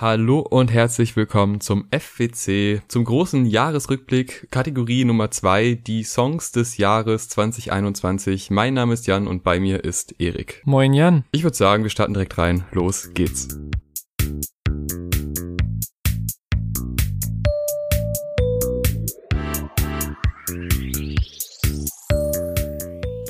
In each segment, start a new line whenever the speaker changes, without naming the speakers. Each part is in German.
Hallo und herzlich willkommen zum FWC, zum großen Jahresrückblick, Kategorie Nummer zwei, die Songs des Jahres 2021. Mein Name ist Jan und bei mir ist Erik.
Moin Jan.
Ich würde sagen, wir starten direkt rein. Los geht's.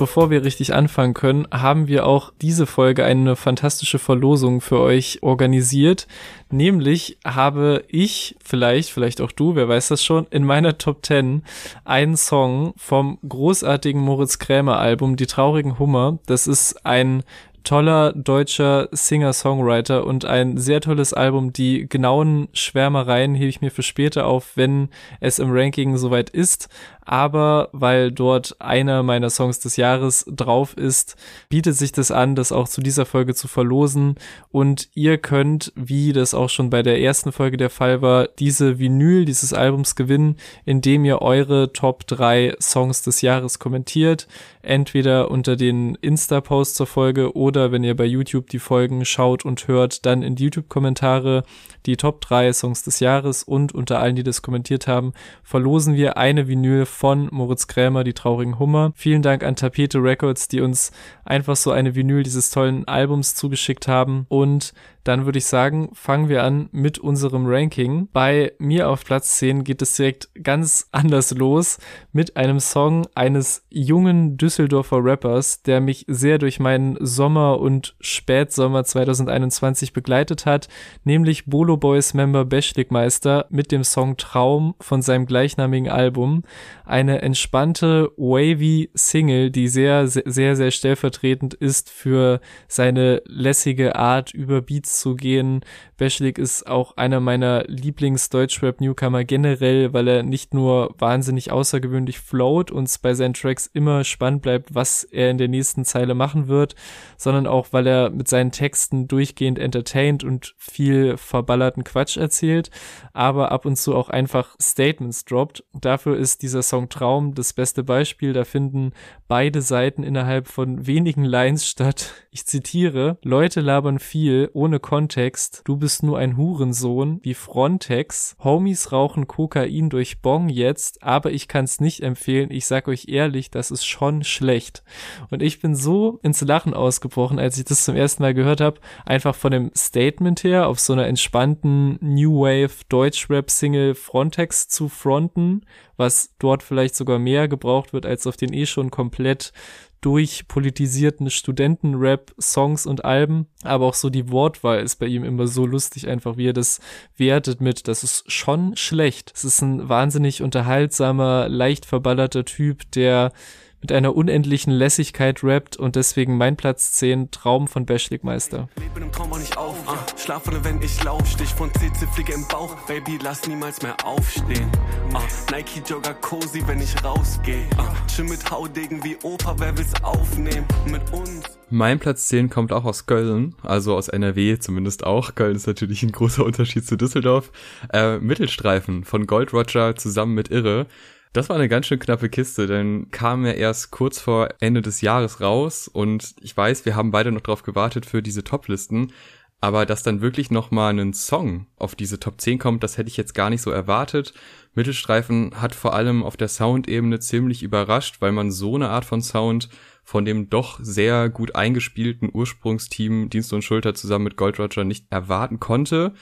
Bevor wir richtig anfangen können, haben wir auch diese Folge eine fantastische Verlosung für euch organisiert. Nämlich habe ich, vielleicht, vielleicht auch du, wer weiß das schon, in meiner Top 10 einen Song vom großartigen Moritz Krämer Album Die traurigen Hummer. Das ist ein toller deutscher Singer-Songwriter und ein sehr tolles Album. Die genauen Schwärmereien hebe ich mir für später auf, wenn es im Ranking soweit ist. Aber weil dort einer meiner Songs des Jahres drauf ist, bietet sich das an, das auch zu dieser Folge zu verlosen. Und ihr könnt, wie das auch schon bei der ersten Folge der Fall war, diese Vinyl dieses Albums gewinnen, indem ihr eure Top 3 Songs des Jahres kommentiert. Entweder unter den Insta-Posts zur Folge oder wenn ihr bei YouTube die Folgen schaut und hört, dann in die YouTube-Kommentare die Top 3 Songs des Jahres und unter allen, die das kommentiert haben, verlosen wir eine Vinyl von Moritz Krämer, die traurigen Hummer. Vielen Dank an Tapete Records, die uns einfach so eine Vinyl dieses tollen Albums zugeschickt haben und dann würde ich sagen, fangen wir an mit unserem Ranking. Bei mir auf Platz 10 geht es direkt ganz anders los mit einem Song eines jungen Düsseldorfer Rappers, der mich sehr durch meinen Sommer und Spätsommer 2021 begleitet hat, nämlich Bolo Boys Member Beschlikmeister mit dem Song Traum von seinem gleichnamigen Album. Eine entspannte, wavy Single, die sehr, sehr, sehr, sehr stellvertretend ist für seine lässige Art über Beats zu gehen. Beschlik ist auch einer meiner Lieblings-Deutschrap-Newcomer generell, weil er nicht nur wahnsinnig außergewöhnlich float und bei seinen Tracks immer spannend bleibt, was er in der nächsten Zeile machen wird, sondern auch, weil er mit seinen Texten durchgehend entertaint und viel verballerten Quatsch erzählt, aber ab und zu auch einfach Statements droppt. Dafür ist dieser Song Traum das beste Beispiel. Da finden beide Seiten innerhalb von wenigen Lines statt. Ich zitiere, Leute labern viel, ohne Kontext, du bist nur ein Hurensohn, wie Frontex, Homies rauchen Kokain durch Bong jetzt, aber ich kann's nicht empfehlen, ich sag euch ehrlich, das ist schon schlecht. Und ich bin so ins Lachen ausgebrochen, als ich das zum ersten Mal gehört habe, einfach von dem Statement her, auf so einer entspannten New Wave Deutschrap-Single Frontex zu fronten, was dort vielleicht sogar mehr gebraucht wird als auf den eh schon komplett durchpolitisierten Studentenrap, Songs und Alben, aber auch so die Wortwahl ist bei ihm immer so lustig, einfach wie er das wertet mit, das ist schon schlecht. Es ist ein wahnsinnig unterhaltsamer, leicht verballerter Typ, der mit einer unendlichen Lässigkeit rappt und deswegen mein Platz 10 Traum von Beschlikmeister. Lebe im Traum auch nicht auf, schlafe wenn ich lauf, Stich von CC Fliege im Bauch, Baby lass niemals mehr aufstehen. Nike Jogger cozy, wenn ich rausgehe. Chill mit Haudegen wie Opa, wer will's aufnehmen mit uns?
Mein Platz 10 kommt auch aus Köln, also aus NRW zumindest auch. Köln ist natürlich ein großer Unterschied zu Düsseldorf. Äh, Mittelstreifen von Gold Roger zusammen mit Irre. Das war eine ganz schön knappe Kiste, denn kam er erst kurz vor Ende des Jahres raus und ich weiß, wir haben beide noch drauf gewartet für diese Toplisten, aber dass dann wirklich nochmal ein Song auf diese Top 10 kommt, das hätte ich jetzt gar nicht so erwartet. Mittelstreifen hat vor allem auf der Soundebene ziemlich überrascht, weil man so eine Art von Sound von dem doch sehr gut eingespielten Ursprungsteam Dienst und Schulter zusammen mit Gold Roger nicht erwarten konnte.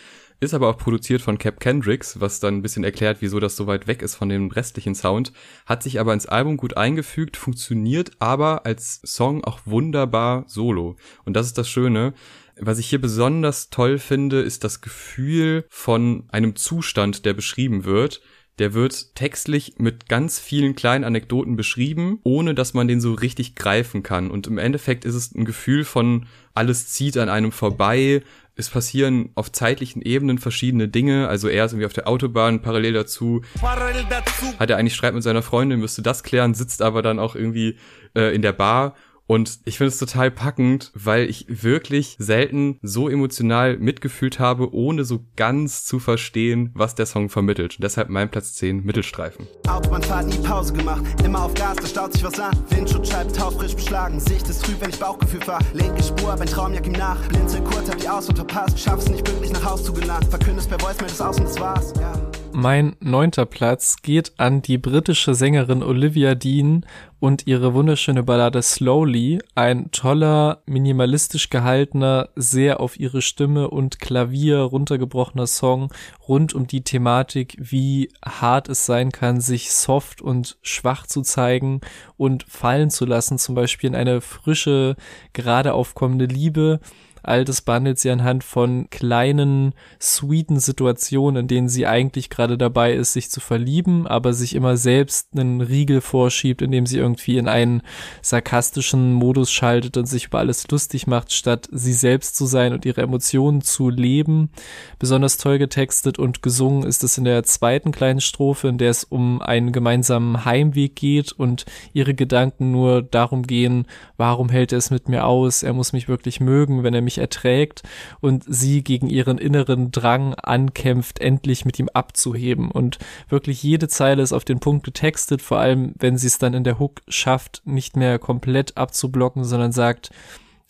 Ist aber auch produziert von Cap Kendricks, was dann ein bisschen erklärt, wieso das so weit weg ist von dem restlichen Sound. Hat sich aber ins Album gut eingefügt, funktioniert aber als Song auch wunderbar solo. Und das ist das Schöne. Was ich hier besonders toll finde, ist das Gefühl von einem Zustand, der beschrieben wird. Der wird textlich mit ganz vielen kleinen Anekdoten beschrieben, ohne dass man den so richtig greifen kann. Und im Endeffekt ist es ein Gefühl von alles zieht an einem vorbei, es passieren auf zeitlichen Ebenen verschiedene Dinge. Also er ist irgendwie auf der Autobahn, parallel dazu, parallel dazu. hat er eigentlich Streit mit seiner Freundin, müsste das klären, sitzt aber dann auch irgendwie äh, in der Bar Und ich finde es total packend, weil ich wirklich selten so emotional mitgefühlt habe, ohne so ganz zu verstehen, was der Song vermittelt. Und deshalb mein Platz 10, Mittelstreifen.
Autobahnfahrt nie Pause gemacht, immer auf Gas, da staut sich was an. Windschutzscheibe taufrisch beschlagen, Sicht ist trüb, wenn ich Bauchgefühl fahr. Linke Spur, hab ein Traumjack ihm nach. Blinzel kurz, hab die Ausfahrt verpasst. Schaff's nicht pünktlich nach Haus zu gelangen. Verkündest per Voicemail das Aus und das war's. Ja.
Mein neunter Platz geht an die britische Sängerin Olivia Dean und ihre wunderschöne Ballade Slowly. Ein toller, minimalistisch gehaltener, sehr auf ihre Stimme und Klavier runtergebrochener Song rund um die Thematik, wie hart es sein kann, sich soft und schwach zu zeigen und fallen zu lassen, zum Beispiel in eine frische, gerade aufkommende Liebe All das behandelt sie anhand von kleinen, sweeten Situationen, in denen sie eigentlich gerade dabei ist, sich zu verlieben, aber sich immer selbst einen Riegel vorschiebt, indem sie irgendwie in einen sarkastischen Modus schaltet und sich über alles lustig macht, statt sie selbst zu sein und ihre Emotionen zu leben. Besonders toll getextet und gesungen ist es in der zweiten kleinen Strophe, in der es um einen gemeinsamen Heimweg geht und ihre Gedanken nur darum gehen, warum hält er es mit mir aus? Er muss mich wirklich mögen, wenn er mich mich erträgt und sie gegen ihren inneren Drang ankämpft, endlich mit ihm abzuheben. Und wirklich jede Zeile ist auf den Punkt getextet, vor allem wenn sie es dann in der Hook schafft, nicht mehr komplett abzublocken, sondern sagt,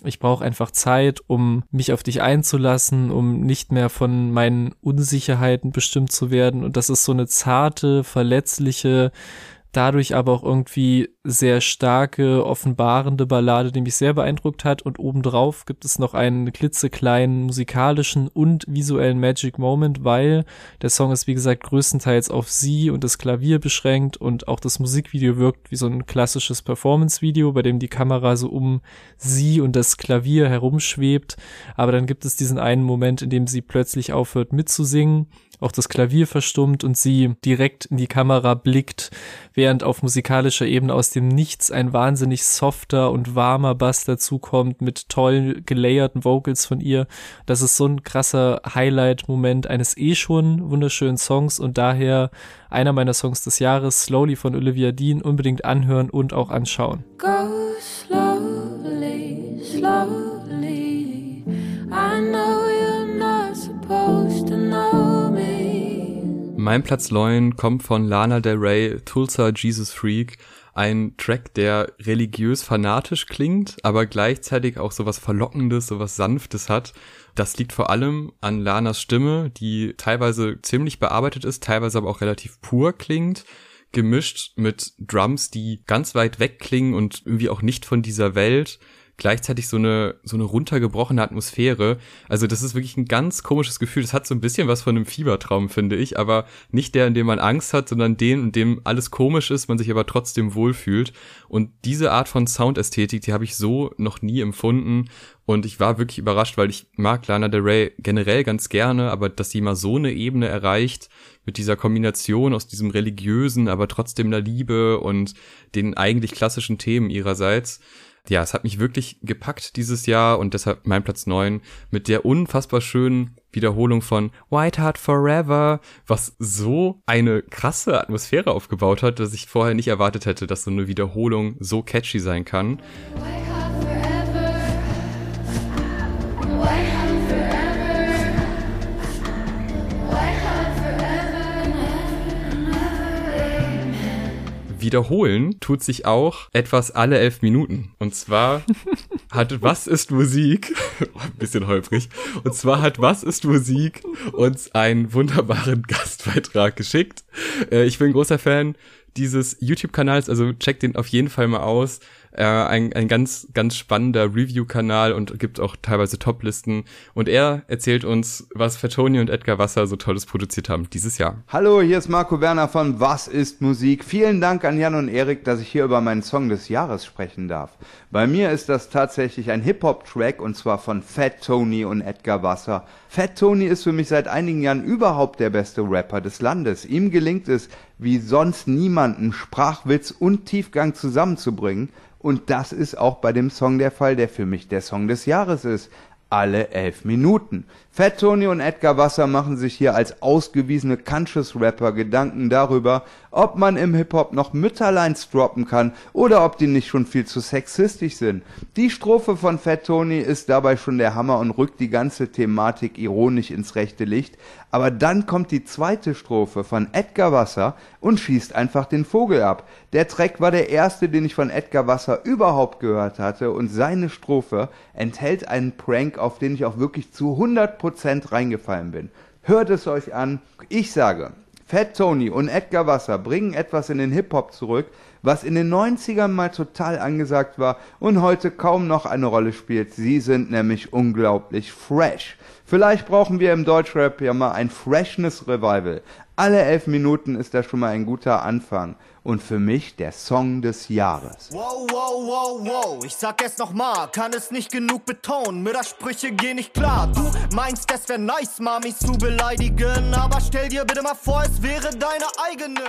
ich brauche einfach Zeit, um mich auf dich einzulassen, um nicht mehr von meinen Unsicherheiten bestimmt zu werden. Und das ist so eine zarte, verletzliche, dadurch aber auch irgendwie sehr starke, offenbarende Ballade, die mich sehr beeindruckt hat. Und obendrauf gibt es noch einen klitzekleinen musikalischen und visuellen Magic Moment, weil der Song ist, wie gesagt, größtenteils auf sie und das Klavier beschränkt und auch das Musikvideo wirkt wie so ein klassisches Performance-Video, bei dem die Kamera so um sie und das Klavier herumschwebt. Aber dann gibt es diesen einen Moment, in dem sie plötzlich aufhört mitzusingen auch das Klavier verstummt und sie direkt in die Kamera blickt, während auf musikalischer Ebene aus dem Nichts ein wahnsinnig softer und warmer Bass dazukommt mit toll gelayerten Vocals von ihr. Das ist so ein krasser Highlight-Moment eines eh schon wunderschönen Songs und daher einer meiner Songs des Jahres, Slowly von Olivia Dean, unbedingt anhören und auch anschauen.
Go
Mein Platz 9 kommt von Lana Del Rey, Tulsa Jesus Freak. Ein Track, der religiös fanatisch klingt, aber gleichzeitig auch sowas Verlockendes, sowas Sanftes hat. Das liegt vor allem an Lanas Stimme, die teilweise ziemlich bearbeitet ist, teilweise aber auch relativ pur klingt gemischt mit Drums, die ganz weit weg klingen und irgendwie auch nicht von dieser Welt gleichzeitig so eine, so eine runtergebrochene Atmosphäre. Also das ist wirklich ein ganz komisches Gefühl. Das hat so ein bisschen was von einem Fiebertraum, finde ich, aber nicht der, in dem man Angst hat, sondern den, in dem alles komisch ist, man sich aber trotzdem wohlfühlt. Und diese Art von Soundästhetik, die habe ich so noch nie empfunden. Und ich war wirklich überrascht, weil ich mag Lana Del Rey generell ganz gerne, aber dass sie mal so eine Ebene erreicht, mit dieser Kombination aus diesem religiösen, aber trotzdem der Liebe und den eigentlich klassischen Themen ihrerseits, ja, es hat mich wirklich gepackt dieses Jahr und deshalb mein Platz neun mit der unfassbar schönen Wiederholung von White Heart Forever, was so eine krasse Atmosphäre aufgebaut hat, dass ich vorher nicht erwartet hätte, dass so eine Wiederholung so catchy sein kann. Wiederholen tut sich auch etwas alle elf Minuten. Und zwar hat Was ist Musik, ein bisschen holprig, und zwar hat Was ist Musik uns einen wunderbaren Gastbeitrag geschickt. Äh, ich bin großer Fan dieses YouTube-Kanals, also checkt den auf jeden Fall mal aus. Äh, ein, ein ganz, ganz spannender Review-Kanal und gibt auch teilweise Top-Listen. Und er erzählt uns, was Fatoni und Edgar Wasser so Tolles produziert haben dieses Jahr.
Hallo, hier ist Marco Werner von Was ist Musik? Vielen Dank an Jan und Erik, dass ich hier über meinen Song des Jahres sprechen darf. Bei mir ist das tatsächlich ein Hip-Hop-Track und zwar von Fat Tony und Edgar Wasser. Fat Tony ist für mich seit einigen Jahren überhaupt der beste Rapper des Landes. Ihm gelingt es, wie sonst niemanden Sprachwitz und Tiefgang zusammenzubringen. Und das ist auch bei dem Song der Fall, der für mich der Song des Jahres ist. Alle elf Minuten. Fat Tony und Edgar Wasser machen sich hier als ausgewiesene Conscious-Rapper Gedanken darüber, ob man im Hip-Hop noch Mütterleins droppen kann oder ob die nicht schon viel zu sexistisch sind. Die Strophe von Fat Tony ist dabei schon der Hammer und rückt die ganze Thematik ironisch ins rechte Licht, aber dann kommt die zweite Strophe von Edgar Wasser und schießt einfach den Vogel ab. Der Track war der erste, den ich von Edgar Wasser überhaupt gehört hatte und seine Strophe enthält einen Prank, auf den ich auch wirklich zu 100% reingefallen bin. Hört es euch an. Ich sage, Fat Tony und Edgar Wasser bringen etwas in den Hip-Hop zurück, was in den 90ern mal total angesagt war und heute kaum noch eine Rolle spielt. Sie sind nämlich unglaublich fresh. Vielleicht brauchen wir im Deutschrap ja mal ein Freshness Revival. Alle elf Minuten ist da schon mal ein guter Anfang. Und für mich der Song des Jahres.
Wow, wow, wow, wow, ich sag es nochmal, kann es nicht genug betonen, Mördersprüche gehen nicht klar. Du meinst, es wär nice, Mamis zu beleidigen, aber stell dir bitte mal vor, es wäre deine eigene.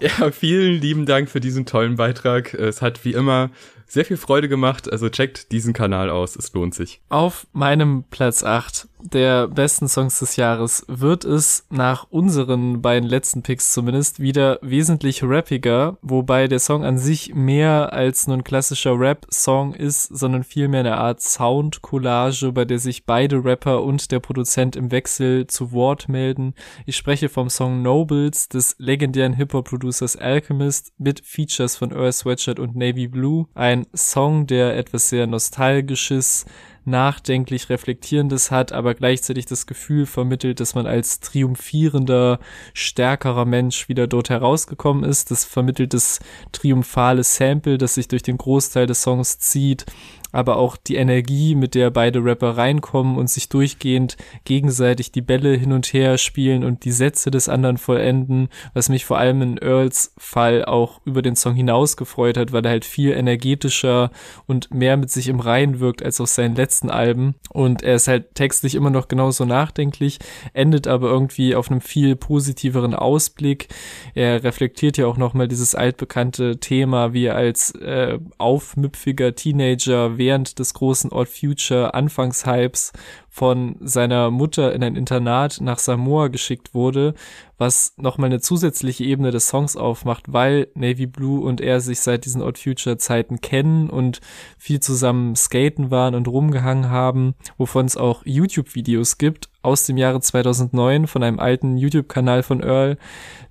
Ja, vielen lieben Dank für diesen tollen Beitrag. Es hat wie immer sehr viel Freude gemacht. Also checkt diesen Kanal aus, es lohnt sich.
Auf meinem Platz 8 der besten Songs des Jahres wird es nach unseren beiden letzten Picks zumindest wieder wesentlich rappiger, wobei der Song an sich mehr als nur ein klassischer Rap-Song ist, sondern vielmehr eine Art Sound-Collage, bei der sich beide Rapper und der Produzent im Wechsel zu Wort melden. Ich spreche vom Song Nobles des legendären Hip-Hop-Producers Alchemist mit Features von Earl Sweatshirt und Navy Blue. Ein Song, der etwas sehr Nostalgisches, nachdenklich Reflektierendes hat, aber gleichzeitig das Gefühl vermittelt, dass man als triumphierender, stärkerer Mensch wieder dort herausgekommen ist. Das vermittelt das triumphale Sample, das sich durch den Großteil des Songs zieht aber auch die Energie, mit der beide Rapper reinkommen und sich durchgehend gegenseitig die Bälle hin und her spielen und die Sätze des anderen vollenden, was mich vor allem in Earls Fall auch über den Song hinaus gefreut hat, weil er halt viel energetischer und mehr mit sich im Reinen wirkt als auf seinen letzten Alben und er ist halt textlich immer noch genauso nachdenklich, endet aber irgendwie auf einem viel positiveren Ausblick. Er reflektiert ja auch nochmal dieses altbekannte Thema, wie er als äh, aufmüpfiger Teenager während des großen Odd Future Anfangshypes von seiner Mutter in ein Internat nach Samoa geschickt wurde, was nochmal eine zusätzliche Ebene des Songs aufmacht, weil Navy Blue und er sich seit diesen Odd Future Zeiten kennen und viel zusammen skaten waren und rumgehangen haben, wovon es auch YouTube-Videos gibt aus dem Jahre 2009 von einem alten YouTube-Kanal von Earl,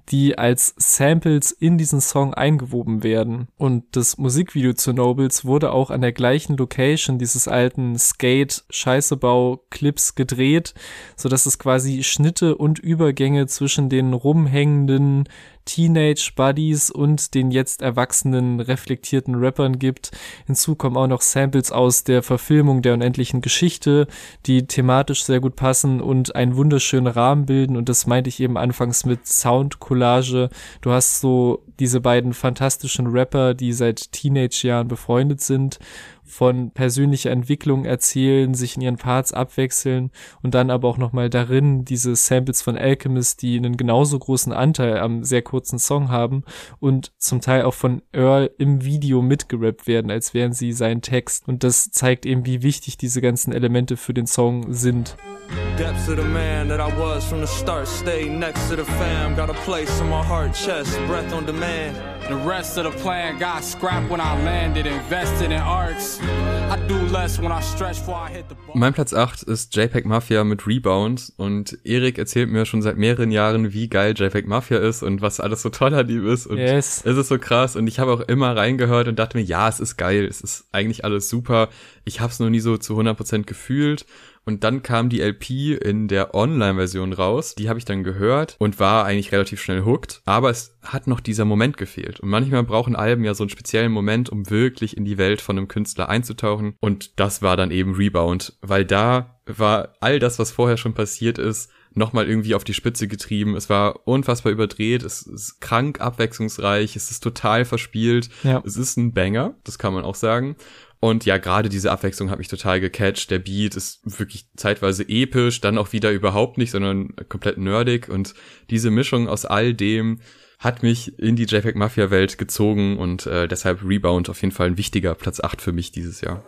die als Samples in diesen Song eingewoben werden. Und das Musikvideo zu Nobles wurde auch an der gleichen Location dieses alten Skate-Scheißebau-Clips gedreht, so dass es quasi Schnitte und Übergänge zwischen den rumhängenden Teenage Buddies und den jetzt erwachsenen reflektierten Rappern gibt. Hinzu kommen auch noch Samples aus der Verfilmung der unendlichen Geschichte, die thematisch sehr gut passen und einen wunderschönen Rahmen bilden und das meinte ich eben anfangs mit Sound Collage. Du hast so diese beiden fantastischen Rapper, die seit Teenage-Jahren befreundet sind von persönlicher Entwicklung erzählen, sich in ihren Parts abwechseln und dann aber auch nochmal darin diese Samples von Alchemist, die einen genauso großen Anteil am sehr kurzen Song haben und zum Teil auch von Earl im Video mitgerappt werden, als wären sie sein Text. Und das zeigt eben, wie wichtig diese ganzen Elemente für den Song sind.
Depths of the man that I was from the start. Stay next to the fam. Got a place in my heart, chest, breath on demand.
The rest of the plan got scrapped when I landed, invested in arcs. I do less when I stretch before I hit the bar.
Mein Platz 8 ist JPEG Mafia mit Rebound und Erik erzählt mir schon seit mehreren Jahren, wie geil JPEG Mafia ist und was alles so toll an ihm ist und
Yes.
es ist so krass und ich habe auch immer reingehört und dachte mir, ja, es ist geil, es ist eigentlich alles super. Ich habe es noch nie so zu 100% gefühlt und dann kam die LP in der Online-Version raus. Die habe ich dann gehört und war eigentlich relativ schnell hooked. Aber es hat noch dieser Moment gefehlt. Und manchmal brauchen Alben ja so einen speziellen Moment, um wirklich in die Welt von einem Künstler einzutauchen. Und das war dann eben Rebound, weil da war all das, was vorher schon passiert ist, nochmal irgendwie auf die Spitze getrieben. Es war unfassbar überdreht, es ist krank abwechslungsreich, es ist total verspielt.
Ja.
Es ist ein Banger, das kann man auch sagen. Und ja, gerade diese Abwechslung hat mich total gecatcht. Der Beat ist wirklich zeitweise episch, dann auch wieder überhaupt nicht, sondern komplett nerdig. Und diese Mischung aus all dem hat mich in die JPEG Mafia Welt gezogen und äh, deshalb Rebound auf jeden Fall ein wichtiger Platz 8 für mich dieses Jahr.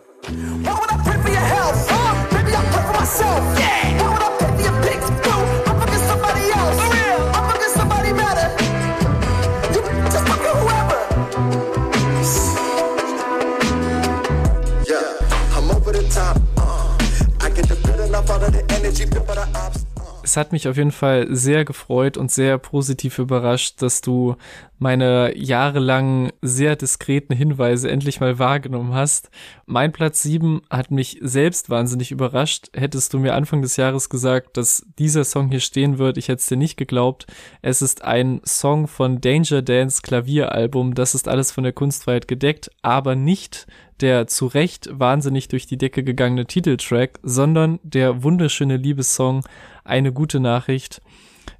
Es hat mich auf jeden Fall sehr gefreut und sehr positiv überrascht, dass du meine jahrelang sehr diskreten Hinweise endlich mal wahrgenommen hast. Mein Platz 7 hat mich selbst wahnsinnig überrascht. Hättest du mir Anfang des Jahres gesagt, dass dieser Song hier stehen wird, ich hätte es dir nicht geglaubt. Es ist ein Song von Danger Dance Klavieralbum. Das ist alles von der Kunstfreiheit gedeckt, aber nicht der zu Recht wahnsinnig durch die Decke gegangene Titeltrack, sondern der wunderschöne Liebessong Eine gute Nachricht.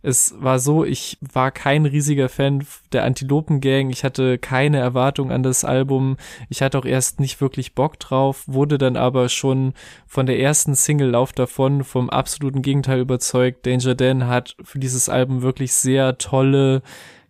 Es war so, ich war kein riesiger Fan der Antilopen Gang. Ich hatte keine Erwartung an das Album. Ich hatte auch erst nicht wirklich Bock drauf, wurde dann aber schon von der ersten Single Lauf davon vom absoluten Gegenteil überzeugt. Danger Dan hat für dieses Album wirklich sehr tolle,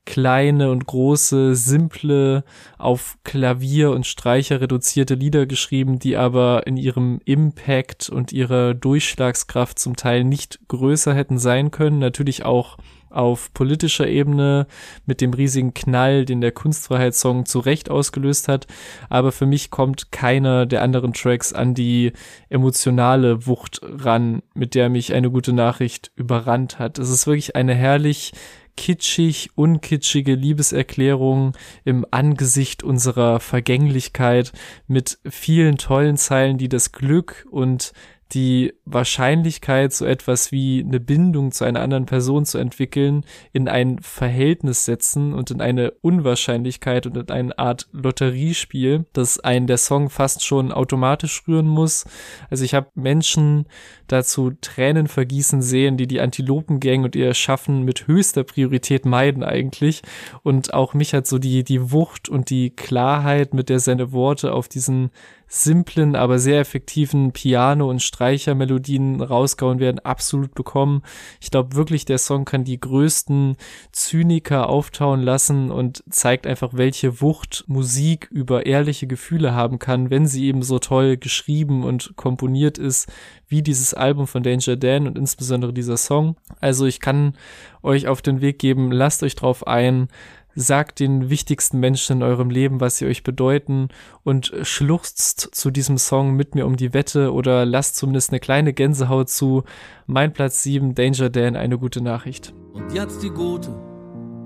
kleine und große, simple, auf Klavier und Streicher reduzierte Lieder geschrieben, die aber in ihrem Impact und ihrer Durchschlagskraft zum Teil nicht größer hätten sein können. Natürlich auch auf politischer Ebene mit dem riesigen Knall, den der Kunstfreiheitssong zu Recht ausgelöst hat. Aber für mich kommt keiner der anderen Tracks an die emotionale Wucht ran, mit der mich eine gute Nachricht überrannt hat. Es ist wirklich eine herrlich kitschig, unkitschige Liebeserklärung im Angesicht unserer Vergänglichkeit mit vielen tollen Zeilen, die das Glück und die Wahrscheinlichkeit, so etwas wie eine Bindung zu einer anderen Person zu entwickeln, in ein Verhältnis setzen und in eine Unwahrscheinlichkeit und in eine Art Lotteriespiel, das einen der Song fast schon automatisch rühren muss. Also ich habe Menschen dazu Tränen vergießen sehen, die die Antilopengang und ihr Schaffen mit höchster Priorität meiden eigentlich. Und auch mich hat so die, die Wucht und die Klarheit, mit der seine Worte auf diesen simplen, aber sehr effektiven Piano- und Streichermelodien rausgehauen werden, absolut bekommen. Ich glaube wirklich, der Song kann die größten Zyniker auftauen lassen und zeigt einfach, welche Wucht Musik über ehrliche Gefühle haben kann, wenn sie eben so toll geschrieben und komponiert ist, wie dieses Album von Danger Dan und insbesondere dieser Song. Also ich kann euch auf den Weg geben, lasst euch drauf ein, sagt den wichtigsten Menschen in eurem Leben, was sie euch bedeuten und schluchzt zu diesem Song mit mir um die Wette oder lasst zumindest eine kleine Gänsehaut zu. Mein Platz 7, Danger Dan, eine gute Nachricht.
Und jetzt die gute,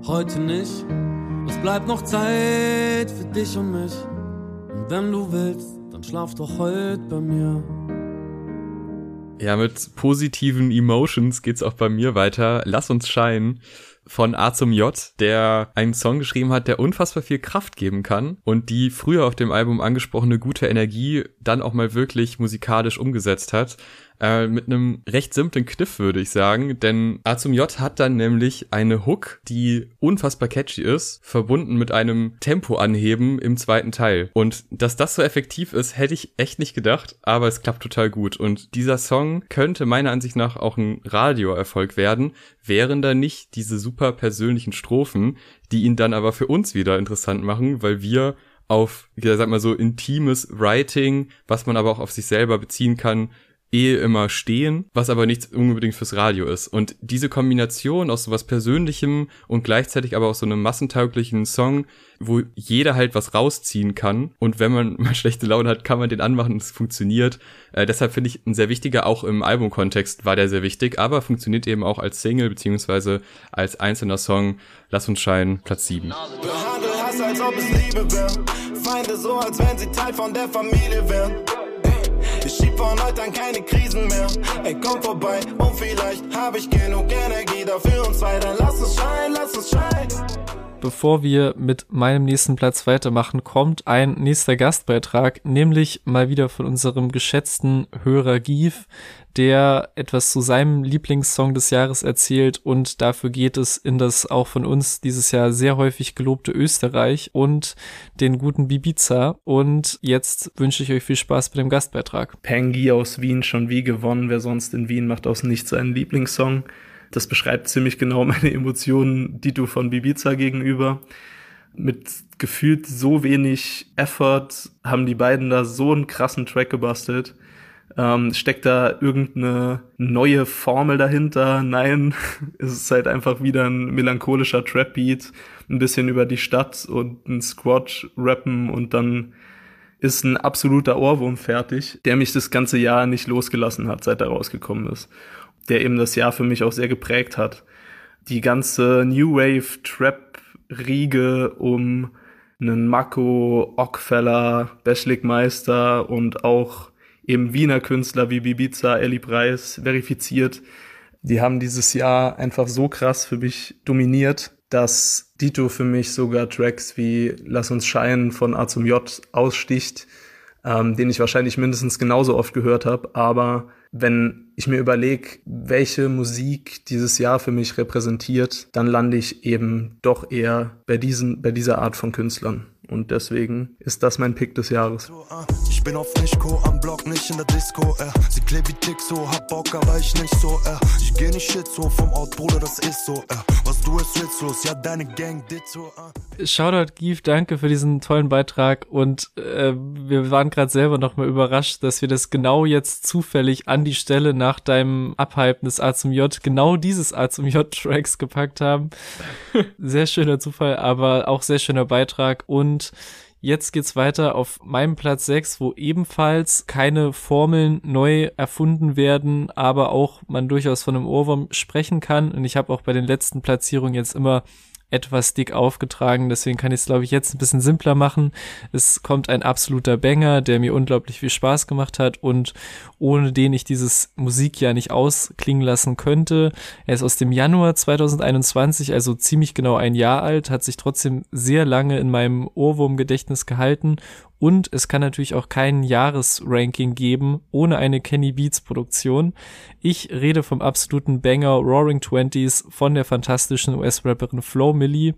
heute nicht. Es bleibt noch Zeit für dich und mich. Und wenn du willst, dann schlaf doch heute bei mir.
Ja, mit positiven Emotions geht's auch bei mir weiter. Lass uns scheinen von A zum J, der einen Song geschrieben hat, der unfassbar viel Kraft geben kann und die früher auf dem Album angesprochene gute Energie dann auch mal wirklich musikalisch umgesetzt hat äh, mit einem recht simplen Kniff, würde ich sagen. Denn A zum J hat dann nämlich eine Hook, die unfassbar catchy ist, verbunden mit einem Tempoanheben im zweiten Teil. Und dass das so effektiv ist, hätte ich echt nicht gedacht, aber es klappt total gut. Und dieser Song könnte meiner Ansicht nach auch ein Radioerfolg werden, wären da nicht diese super persönlichen Strophen, die ihn dann aber für uns wieder interessant machen, weil wir auf, ja, sag mal so, intimes Writing, was man aber auch auf sich selber beziehen kann, eh immer stehen, was aber nichts unbedingt fürs Radio ist. Und diese Kombination aus sowas Persönlichem und gleichzeitig aber auch so einem massentauglichen Song, wo jeder halt was rausziehen kann. Und wenn man mal schlechte Laune hat, kann man den anmachen und es funktioniert. Äh, deshalb finde ich ein sehr wichtiger, auch im Albumkontext war der sehr wichtig, aber funktioniert eben auch als Single beziehungsweise als einzelner Song. Lass uns scheinen, Platz 7.
Behandle Hass, als ob es Liebe wäre. Feinde so, als wenn sie Teil von der Familie wären. Ich schieb von heute an keine Krisen mehr. Ey, komm vorbei und vielleicht hab ich genug Energie dafür uns zwei. Dann lass uns scheinen, lass uns scheinen.
Bevor wir mit meinem nächsten Platz weitermachen, kommt ein nächster Gastbeitrag, nämlich mal wieder von unserem geschätzten Hörer Gief, der etwas zu seinem Lieblingssong des Jahres erzählt und dafür geht es in das auch von uns dieses Jahr sehr häufig gelobte Österreich und den guten Bibiza. Und jetzt wünsche ich euch viel Spaß bei dem Gastbeitrag.
Pengi aus Wien schon wie gewonnen. Wer sonst in Wien macht aus nichts seinen Lieblingssong. Das beschreibt ziemlich genau meine Emotionen, die du von Bibiza gegenüber. Mit gefühlt so wenig Effort haben die beiden da so einen krassen Track gebastelt ähm, steckt da irgendeine neue Formel dahinter? Nein, es ist halt einfach wieder ein melancholischer Trap-Beat, ein bisschen über die Stadt und ein Squat rappen und dann ist ein absoluter Ohrwurm fertig, der mich das ganze Jahr nicht losgelassen hat, seit er rausgekommen ist. Der eben das Jahr für mich auch sehr geprägt hat. Die ganze New Wave Trap Riege um einen Mako, Ockfeller, Beschligmeister und auch eben Wiener Künstler wie Bibiza, Ellie Preis verifiziert. Die haben dieses Jahr einfach so krass für mich dominiert, dass Dito für mich sogar Tracks wie Lass uns scheinen von A zum J aussticht, ähm, den ich wahrscheinlich mindestens genauso oft gehört habe. Aber wenn ich mir überlege, welche Musik dieses Jahr für mich repräsentiert, dann lande ich eben doch eher bei diesen, bei dieser Art von Künstlern. Und deswegen ist das mein Pick des Jahres.
Ich bin auf Nischko, am Block, nicht in der Disco, äh. Sie klebt wie Tick so, hab Bock, aber ich nicht so, äh. Ich geh nicht shit so vom Ort, Bruder, das ist so, äh. Was du ist witzlos, ja, deine Gang, ditto, äh.
Shoutout Gief, danke für diesen tollen Beitrag und äh, wir waren gerade selber nochmal überrascht, dass wir das genau jetzt zufällig an die Stelle nach deinem Abhypen des A zum J genau dieses A zum J Tracks gepackt haben. sehr schöner Zufall, aber auch sehr schöner Beitrag und Jetzt geht's weiter auf meinem Platz 6, wo ebenfalls keine Formeln neu erfunden werden, aber auch man durchaus von einem Ohrwurm sprechen kann. Und ich habe auch bei den letzten Platzierungen jetzt immer etwas dick aufgetragen, deswegen kann ich es, glaube ich, jetzt ein bisschen simpler machen. Es kommt ein absoluter Banger, der mir unglaublich viel Spaß gemacht hat und ohne den ich dieses Musikjahr nicht ausklingen lassen könnte. Er ist aus dem Januar 2021, also ziemlich genau ein Jahr alt, hat sich trotzdem sehr lange in meinem Ohrwurmgedächtnis gehalten und es kann natürlich auch kein Jahresranking geben ohne eine Kenny Beats Produktion. Ich rede vom absoluten Banger Roaring Twenties von der fantastischen US-Rapperin Flo Millie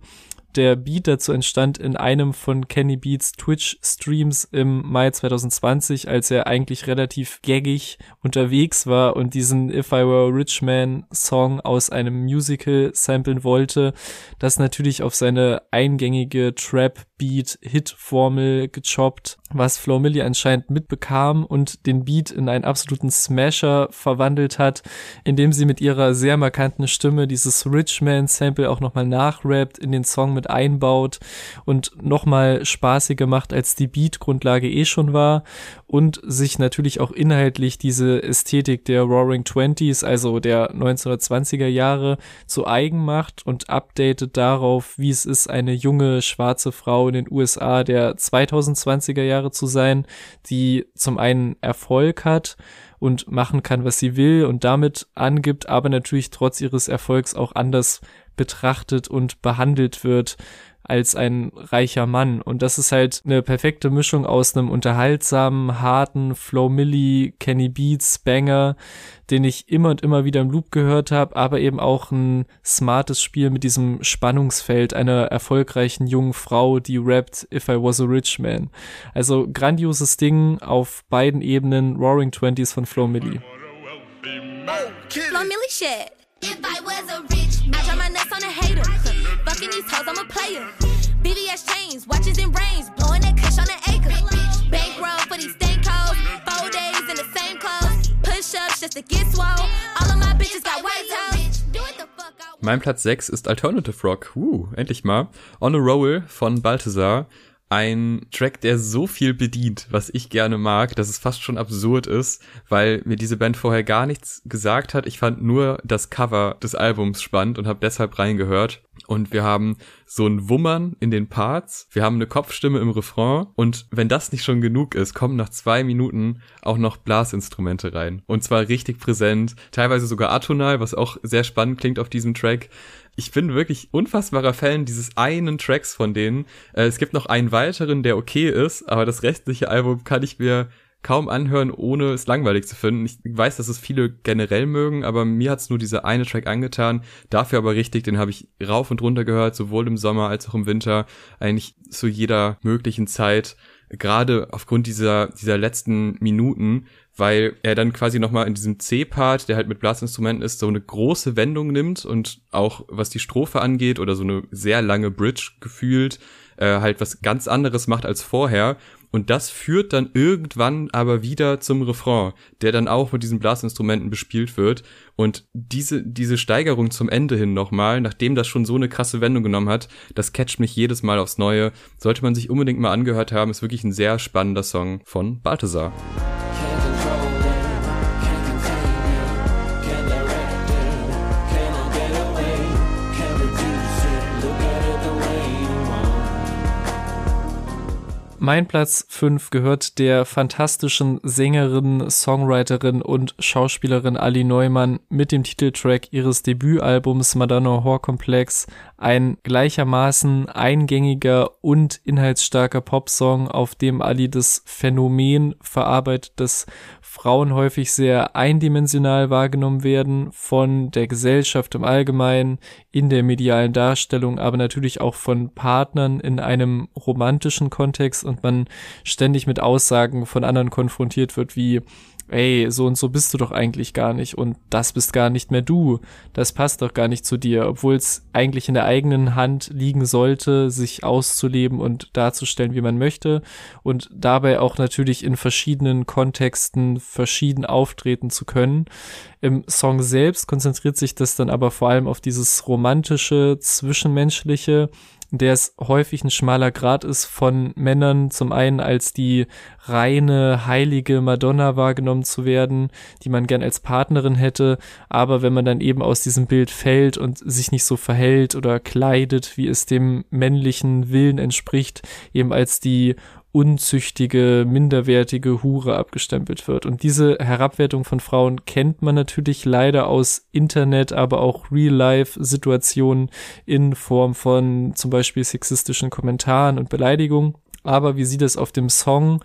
der Beat dazu entstand in einem von Kenny Beats Twitch-Streams im Mai 2020, als er eigentlich relativ gaggig unterwegs war und diesen If I Were a Rich Man Song aus einem Musical samplen wollte, das natürlich auf seine eingängige Trap-Beat-Hit-Formel gechoppt, was Flo Milli anscheinend mitbekam und den Beat in einen absoluten Smasher verwandelt hat, indem sie mit ihrer sehr markanten Stimme dieses Rich Man Sample auch nochmal nachrappt, in den Song mit einbaut und nochmal spaßiger macht, als die Beat-Grundlage eh schon war und sich natürlich auch inhaltlich diese Ästhetik der Roaring Twenties, also der 1920er Jahre, zu eigen macht und updatet darauf, wie es ist, eine junge schwarze Frau in den USA der 2020er Jahre zu sein, die zum einen Erfolg hat, und machen kann, was sie will und damit angibt, aber natürlich trotz ihres Erfolgs auch anders betrachtet und behandelt wird als ein reicher Mann. Und das ist halt eine perfekte Mischung aus einem unterhaltsamen, harten Flow Millie, Kenny Beats, Banger, den ich immer und immer wieder im Loop gehört habe, aber eben auch ein smartes Spiel mit diesem Spannungsfeld einer erfolgreichen jungen Frau, die rappt If I Was a Rich Man. Also grandioses Ding auf beiden Ebenen, Roaring Twenties von Flow Millie.
Flow Millie shit. If I was a rich, I drop my nuts on a hater. Fucking these hoes, I'm a player. BBS chains, watches and rains, blowing that cash on an acre. Bankroll for these stank hoes, four days in the same clothes. Push ups just to get swole. All of my bitches got white toes. Do it the fuck out.
Mein Platz 6 ist Alternative Rock. Uh, endlich mal. On a Roll von Balthazar. Ein Track, der so viel bedient, was ich gerne mag, dass es fast schon absurd ist, weil mir diese Band vorher gar nichts gesagt hat. Ich fand nur das Cover des Albums spannend und habe deshalb reingehört. Und wir haben so ein Wummern in den Parts, wir haben eine Kopfstimme im Refrain und wenn das nicht schon genug ist, kommen nach zwei Minuten auch noch Blasinstrumente rein. Und zwar richtig präsent, teilweise sogar atonal, was auch sehr spannend klingt auf diesem Track ich bin wirklich unfassbarer Fan dieses einen Tracks von denen. Äh, es gibt noch einen weiteren, der okay ist, aber das restliche Album kann ich mir kaum anhören, ohne es langweilig zu finden. Ich weiß, dass es viele generell mögen, aber mir hat's nur dieser eine Track angetan. Dafür aber richtig, den habe ich rauf und runter gehört, sowohl im Sommer als auch im Winter, eigentlich zu jeder möglichen Zeit. Gerade aufgrund dieser, dieser letzten Minuten, weil er dann quasi nochmal in diesem C-Part, der halt mit Blasinstrumenten ist, so eine große Wendung nimmt und auch was die Strophe angeht oder so eine sehr lange Bridge gefühlt, äh, halt was ganz anderes macht als vorher. Und das führt dann irgendwann aber wieder zum Refrain, der dann auch mit diesen Blasinstrumenten bespielt wird. Und diese, diese Steigerung zum Ende hin nochmal, nachdem das schon so eine krasse Wendung genommen hat, das catcht mich jedes Mal aufs Neue. Sollte man sich unbedingt mal angehört haben, ist wirklich ein sehr spannender Song von Balthasar.
Mein Platz 5 gehört der fantastischen Sängerin, Songwriterin und Schauspielerin Ali Neumann mit dem Titeltrack ihres Debütalbums Madonna Horror Complex. Ein gleichermaßen eingängiger und inhaltsstarker Popsong, auf dem Ali das Phänomen verarbeitet, dass Frauen häufig sehr eindimensional wahrgenommen werden von der Gesellschaft im Allgemeinen, in der medialen Darstellung, aber natürlich auch von Partnern in einem romantischen Kontext und man ständig mit Aussagen von anderen konfrontiert wird, wie ey, so und so bist du doch eigentlich gar nicht und das bist gar nicht mehr du, das passt doch gar nicht zu dir, obwohl es eigentlich in der eigenen Hand liegen sollte, sich auszuleben und darzustellen, wie man möchte und dabei auch natürlich in verschiedenen Kontexten verschieden auftreten zu können. Im Song selbst konzentriert sich das dann aber vor allem auf dieses romantische, zwischenmenschliche, der es häufig ein schmaler Grad ist von Männern zum einen als die reine heilige Madonna wahrgenommen zu werden, die man gern als Partnerin hätte, aber wenn man dann eben aus diesem Bild fällt und sich nicht so verhält oder kleidet, wie es dem männlichen Willen entspricht, eben als die unzüchtige, minderwertige Hure abgestempelt wird. Und diese Herabwertung von Frauen kennt man natürlich leider aus Internet, aber auch Real-Life-Situationen in Form von zum Beispiel sexistischen Kommentaren und Beleidigungen. Aber wie sie das auf dem Song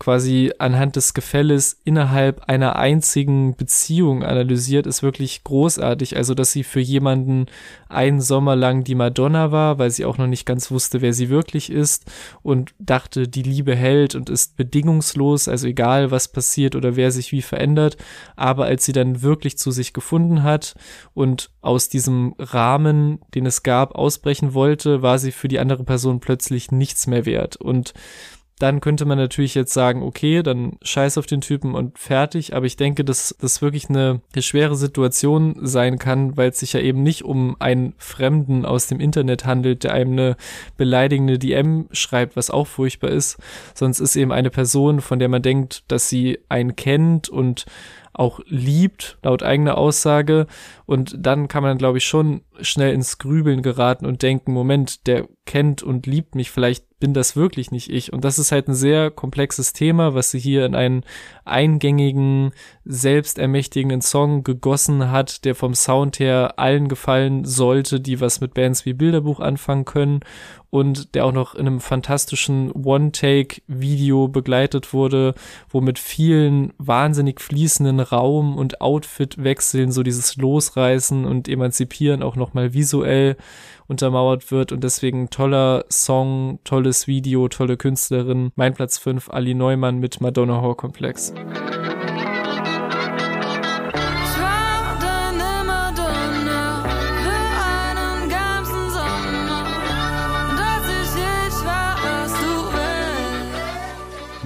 quasi anhand des Gefälles innerhalb einer einzigen Beziehung analysiert, ist wirklich großartig. Also, dass sie für jemanden einen Sommer lang die Madonna war, weil sie auch noch nicht ganz wusste, wer sie wirklich ist und dachte, die Liebe hält und ist bedingungslos, also egal was passiert oder wer sich wie verändert. Aber als sie dann wirklich zu sich gefunden hat und aus diesem Rahmen, den es gab, ausbrechen wollte, war sie für die andere Person plötzlich nichts mehr wert. Und dann könnte man natürlich jetzt sagen, okay, dann scheiß auf den Typen und fertig. Aber ich denke, dass das wirklich eine, eine schwere Situation sein kann, weil es sich ja eben nicht um einen Fremden aus dem Internet handelt, der einem eine beleidigende DM schreibt, was auch furchtbar ist. Sonst ist eben eine Person, von der man denkt, dass sie einen kennt und auch liebt, laut eigener Aussage. Und dann kann man, glaube ich, schon schnell ins Grübeln geraten und denken, Moment, der kennt und liebt mich, vielleicht bin das wirklich nicht ich. Und das ist halt ein sehr komplexes Thema, was sie hier in einen eingängigen, selbstermächtigenden Song gegossen hat, der vom Sound her allen gefallen sollte, die was mit Bands wie Bilderbuch anfangen können und der auch noch in einem fantastischen One-Take-Video begleitet wurde, wo mit vielen wahnsinnig fließenden Raum- und Outfit-Wechseln so dieses Losreißen und Emanzipieren auch nochmal visuell untermauert wird und deswegen toller Song, tolles Video, tolle Künstlerin. Mein Platz 5, Ali Neumann mit Madonna Horror Komplex.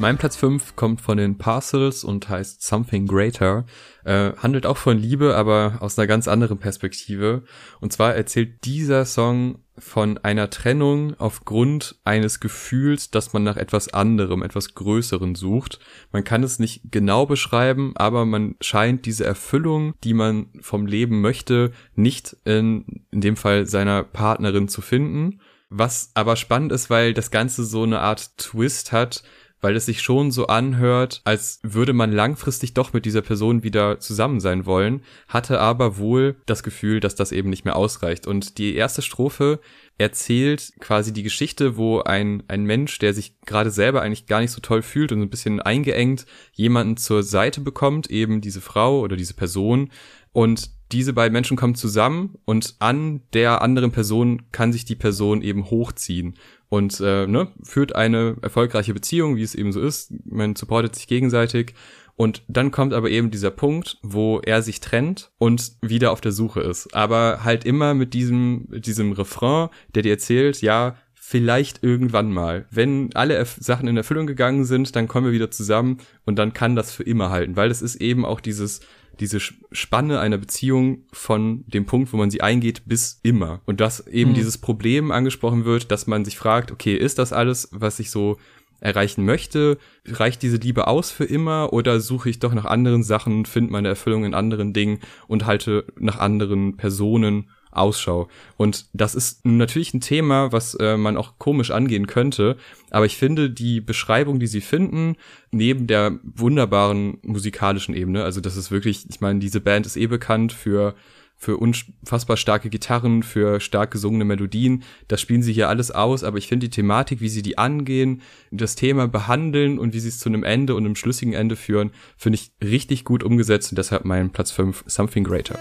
Mein Platz 5 kommt von den Parcels und heißt Something Greater. Äh, handelt auch von Liebe, aber aus einer ganz anderen Perspektive. Und zwar erzählt dieser Song von einer Trennung aufgrund eines Gefühls, dass man nach etwas anderem, etwas Größeren sucht. Man kann es nicht genau beschreiben, aber man scheint diese Erfüllung, die man vom Leben möchte, nicht in, in dem Fall seiner Partnerin zu finden. Was aber spannend ist, weil das Ganze so eine Art Twist hat, weil es sich schon so anhört, als würde man langfristig doch mit dieser Person wieder zusammen sein wollen, hatte aber wohl das Gefühl, dass das eben nicht mehr ausreicht. Und die erste Strophe erzählt quasi die Geschichte, wo ein, ein Mensch, der sich gerade selber eigentlich gar nicht so toll fühlt und ein bisschen eingeengt, jemanden zur Seite bekommt, eben diese Frau oder diese Person, und diese beiden Menschen kommen zusammen und an der anderen Person kann sich die Person eben hochziehen und äh, ne, führt eine erfolgreiche Beziehung, wie es eben so ist. Man supportet sich gegenseitig. Und dann kommt aber eben dieser Punkt, wo er sich trennt und wieder auf der Suche ist. Aber halt immer mit diesem, diesem Refrain, der dir erzählt, ja, vielleicht irgendwann mal. Wenn alle Erf Sachen in Erfüllung gegangen sind, dann kommen wir wieder zusammen und dann kann das für immer halten, weil es ist eben auch dieses diese Spanne einer Beziehung von dem Punkt, wo man sie eingeht, bis immer. Und dass eben mhm. dieses Problem angesprochen wird, dass man sich fragt, okay, ist das alles, was ich so erreichen möchte? Reicht diese Liebe aus für immer oder suche ich doch nach anderen Sachen, finde meine Erfüllung in anderen Dingen und halte nach anderen Personen Ausschau. Und das ist natürlich ein Thema, was äh, man auch komisch angehen könnte, aber ich finde die Beschreibung, die sie finden, neben der wunderbaren musikalischen Ebene, also das ist wirklich, ich meine, diese Band ist eh bekannt für für unfassbar starke Gitarren, für stark gesungene Melodien. Das spielen sie hier alles aus, aber ich finde die Thematik, wie sie die angehen, das Thema behandeln und wie sie es zu einem Ende und einem schlüssigen Ende führen, finde ich richtig gut umgesetzt und deshalb mein Platz 5 Something Greater.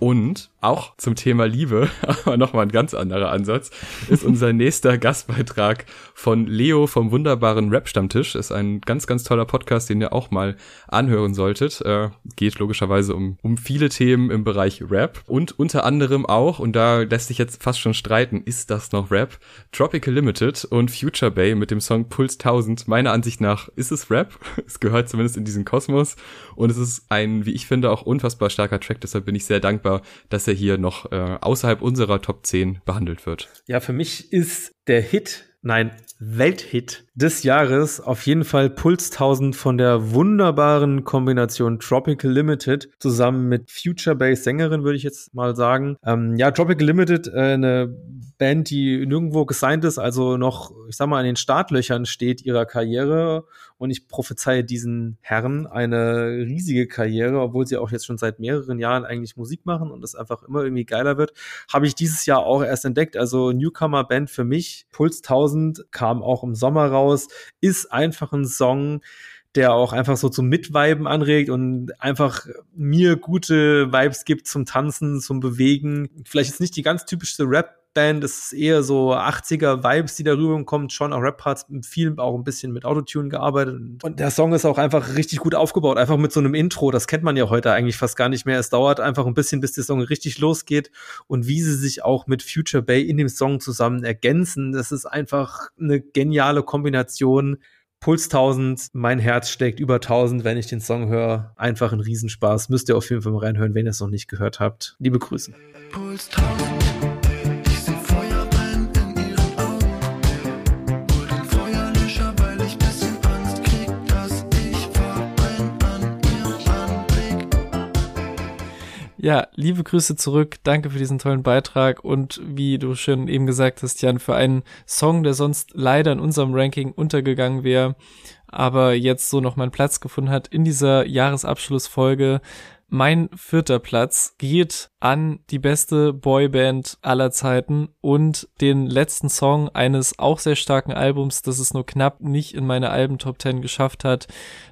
Und auch zum Thema Liebe, aber nochmal ein ganz anderer Ansatz, ist unser nächster Gastbeitrag von Leo vom wunderbaren Rap-Stammtisch. Ist ein ganz, ganz toller Podcast, den ihr auch mal anhören solltet. Äh, geht logischerweise um, um viele Themen im Bereich Rap und unter anderem auch, und da lässt sich jetzt fast schon streiten, ist das noch Rap? Tropical Limited und Future Bay mit dem Song Pulse 1000. Meiner Ansicht nach ist es Rap. Es gehört zumindest in diesen Kosmos und es ist ein, wie ich finde, auch unfassbar starker Track. Deshalb bin ich sehr dankbar, dass er hier noch äh, außerhalb unserer Top 10 behandelt wird.
Ja, für mich ist der Hit, nein, Welthit des Jahres auf jeden Fall Puls 1000 von der wunderbaren Kombination Tropical Limited zusammen mit Future Bass Sängerin, würde ich jetzt mal sagen. Ähm, ja, Tropical Limited, äh, eine Band, die nirgendwo gesigned ist, also noch, ich sag mal, an den Startlöchern steht ihrer Karriere. Und ich prophezeie diesen Herren eine riesige Karriere, obwohl sie auch jetzt schon seit mehreren Jahren eigentlich Musik machen und es einfach immer irgendwie geiler wird. Habe ich dieses Jahr auch erst entdeckt. Also Newcomer-Band für mich. Puls 1000 kam auch im Sommer raus. Ist einfach ein Song, der auch einfach so zum Mitviben anregt und einfach mir gute Vibes gibt zum Tanzen, zum Bewegen. Vielleicht ist nicht die ganz typischste Rap Band. Es ist eher so 80er Vibes, die darüber kommen. Schon auch Rap-Parts, viel auch ein bisschen mit Autotune gearbeitet. Und der Song ist auch einfach richtig gut aufgebaut. Einfach mit so einem Intro. Das kennt man ja heute eigentlich fast gar nicht mehr. Es dauert einfach ein bisschen, bis der Song richtig losgeht. Und wie sie sich auch mit Future Bay in dem Song zusammen ergänzen, das ist einfach eine geniale Kombination. Puls 1000, mein Herz schlägt über 1000, wenn ich den Song höre. Einfach ein Riesenspaß. Müsst ihr auf jeden Fall mal reinhören, wenn ihr es noch nicht gehört habt. Liebe Grüße. Puls 1000.
Ja, liebe Grüße zurück. Danke für diesen tollen Beitrag und wie du schon eben gesagt hast, Jan, für einen Song, der sonst leider in unserem Ranking untergegangen wäre, aber jetzt so noch mal einen Platz gefunden hat in dieser Jahresabschlussfolge. Mein vierter Platz geht an die beste Boyband aller Zeiten und den letzten Song eines auch sehr starken Albums, das es nur knapp nicht in meine Alben Top 10 geschafft hat.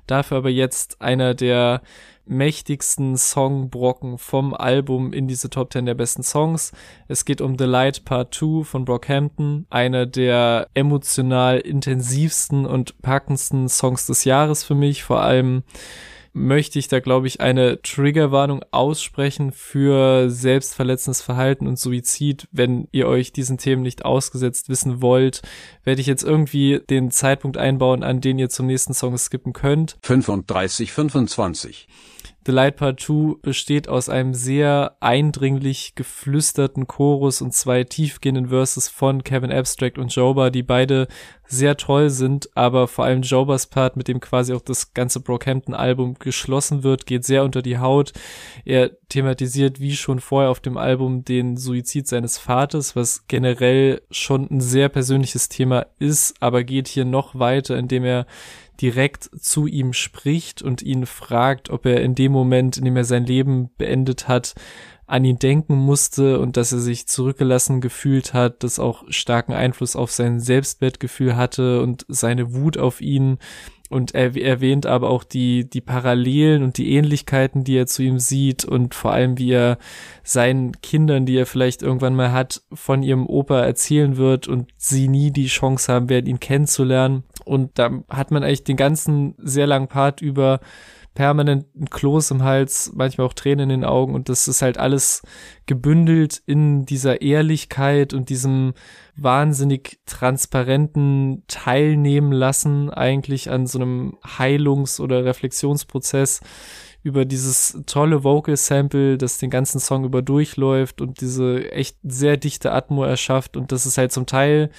Dafür aber jetzt einer der mächtigsten Songbrocken vom Album in diese Top 10 der besten Songs. Es geht um The Light Part 2 von Brockhampton, einer der emotional intensivsten und packendsten Songs des Jahres für mich, vor allem möchte ich da, glaube ich, eine Triggerwarnung aussprechen für selbstverletzendes Verhalten und Suizid. Wenn ihr euch diesen Themen nicht ausgesetzt wissen wollt, werde ich jetzt irgendwie den Zeitpunkt einbauen, an den ihr zum nächsten Song skippen könnt.
35, 25.
The Light Part 2 besteht aus einem sehr eindringlich geflüsterten Chorus und zwei tiefgehenden Verses von Kevin Abstract und Joba, die beide sehr toll sind, aber vor allem Jobers Part, mit dem quasi auch das ganze Brockhampton-Album geschlossen wird, geht sehr unter die Haut. Er thematisiert wie schon vorher auf dem Album den Suizid seines Vaters, was generell schon ein sehr persönliches Thema ist, aber geht hier noch weiter, indem er direkt zu ihm spricht und ihn fragt, ob er in dem Moment, in dem er sein Leben beendet hat, an ihn denken musste und dass er sich zurückgelassen gefühlt hat, das auch starken Einfluss auf sein Selbstwertgefühl hatte und seine Wut auf ihn und er erwähnt aber auch die, die Parallelen und die Ähnlichkeiten, die er zu ihm sieht und vor allem, wie er seinen Kindern, die er vielleicht irgendwann mal hat, von ihrem Opa erzählen wird und sie nie die Chance haben werden, ihn kennenzulernen. Und da hat man eigentlich den ganzen sehr langen Part über permanent ein Kloß im Hals, manchmal auch Tränen in den Augen und das ist halt alles gebündelt in dieser Ehrlichkeit und diesem wahnsinnig transparenten Teilnehmen lassen eigentlich an so einem Heilungs- oder Reflexionsprozess über dieses tolle Vocal Sample, das den ganzen Song über durchläuft und diese echt sehr dichte Atmo erschafft und das ist halt zum Teil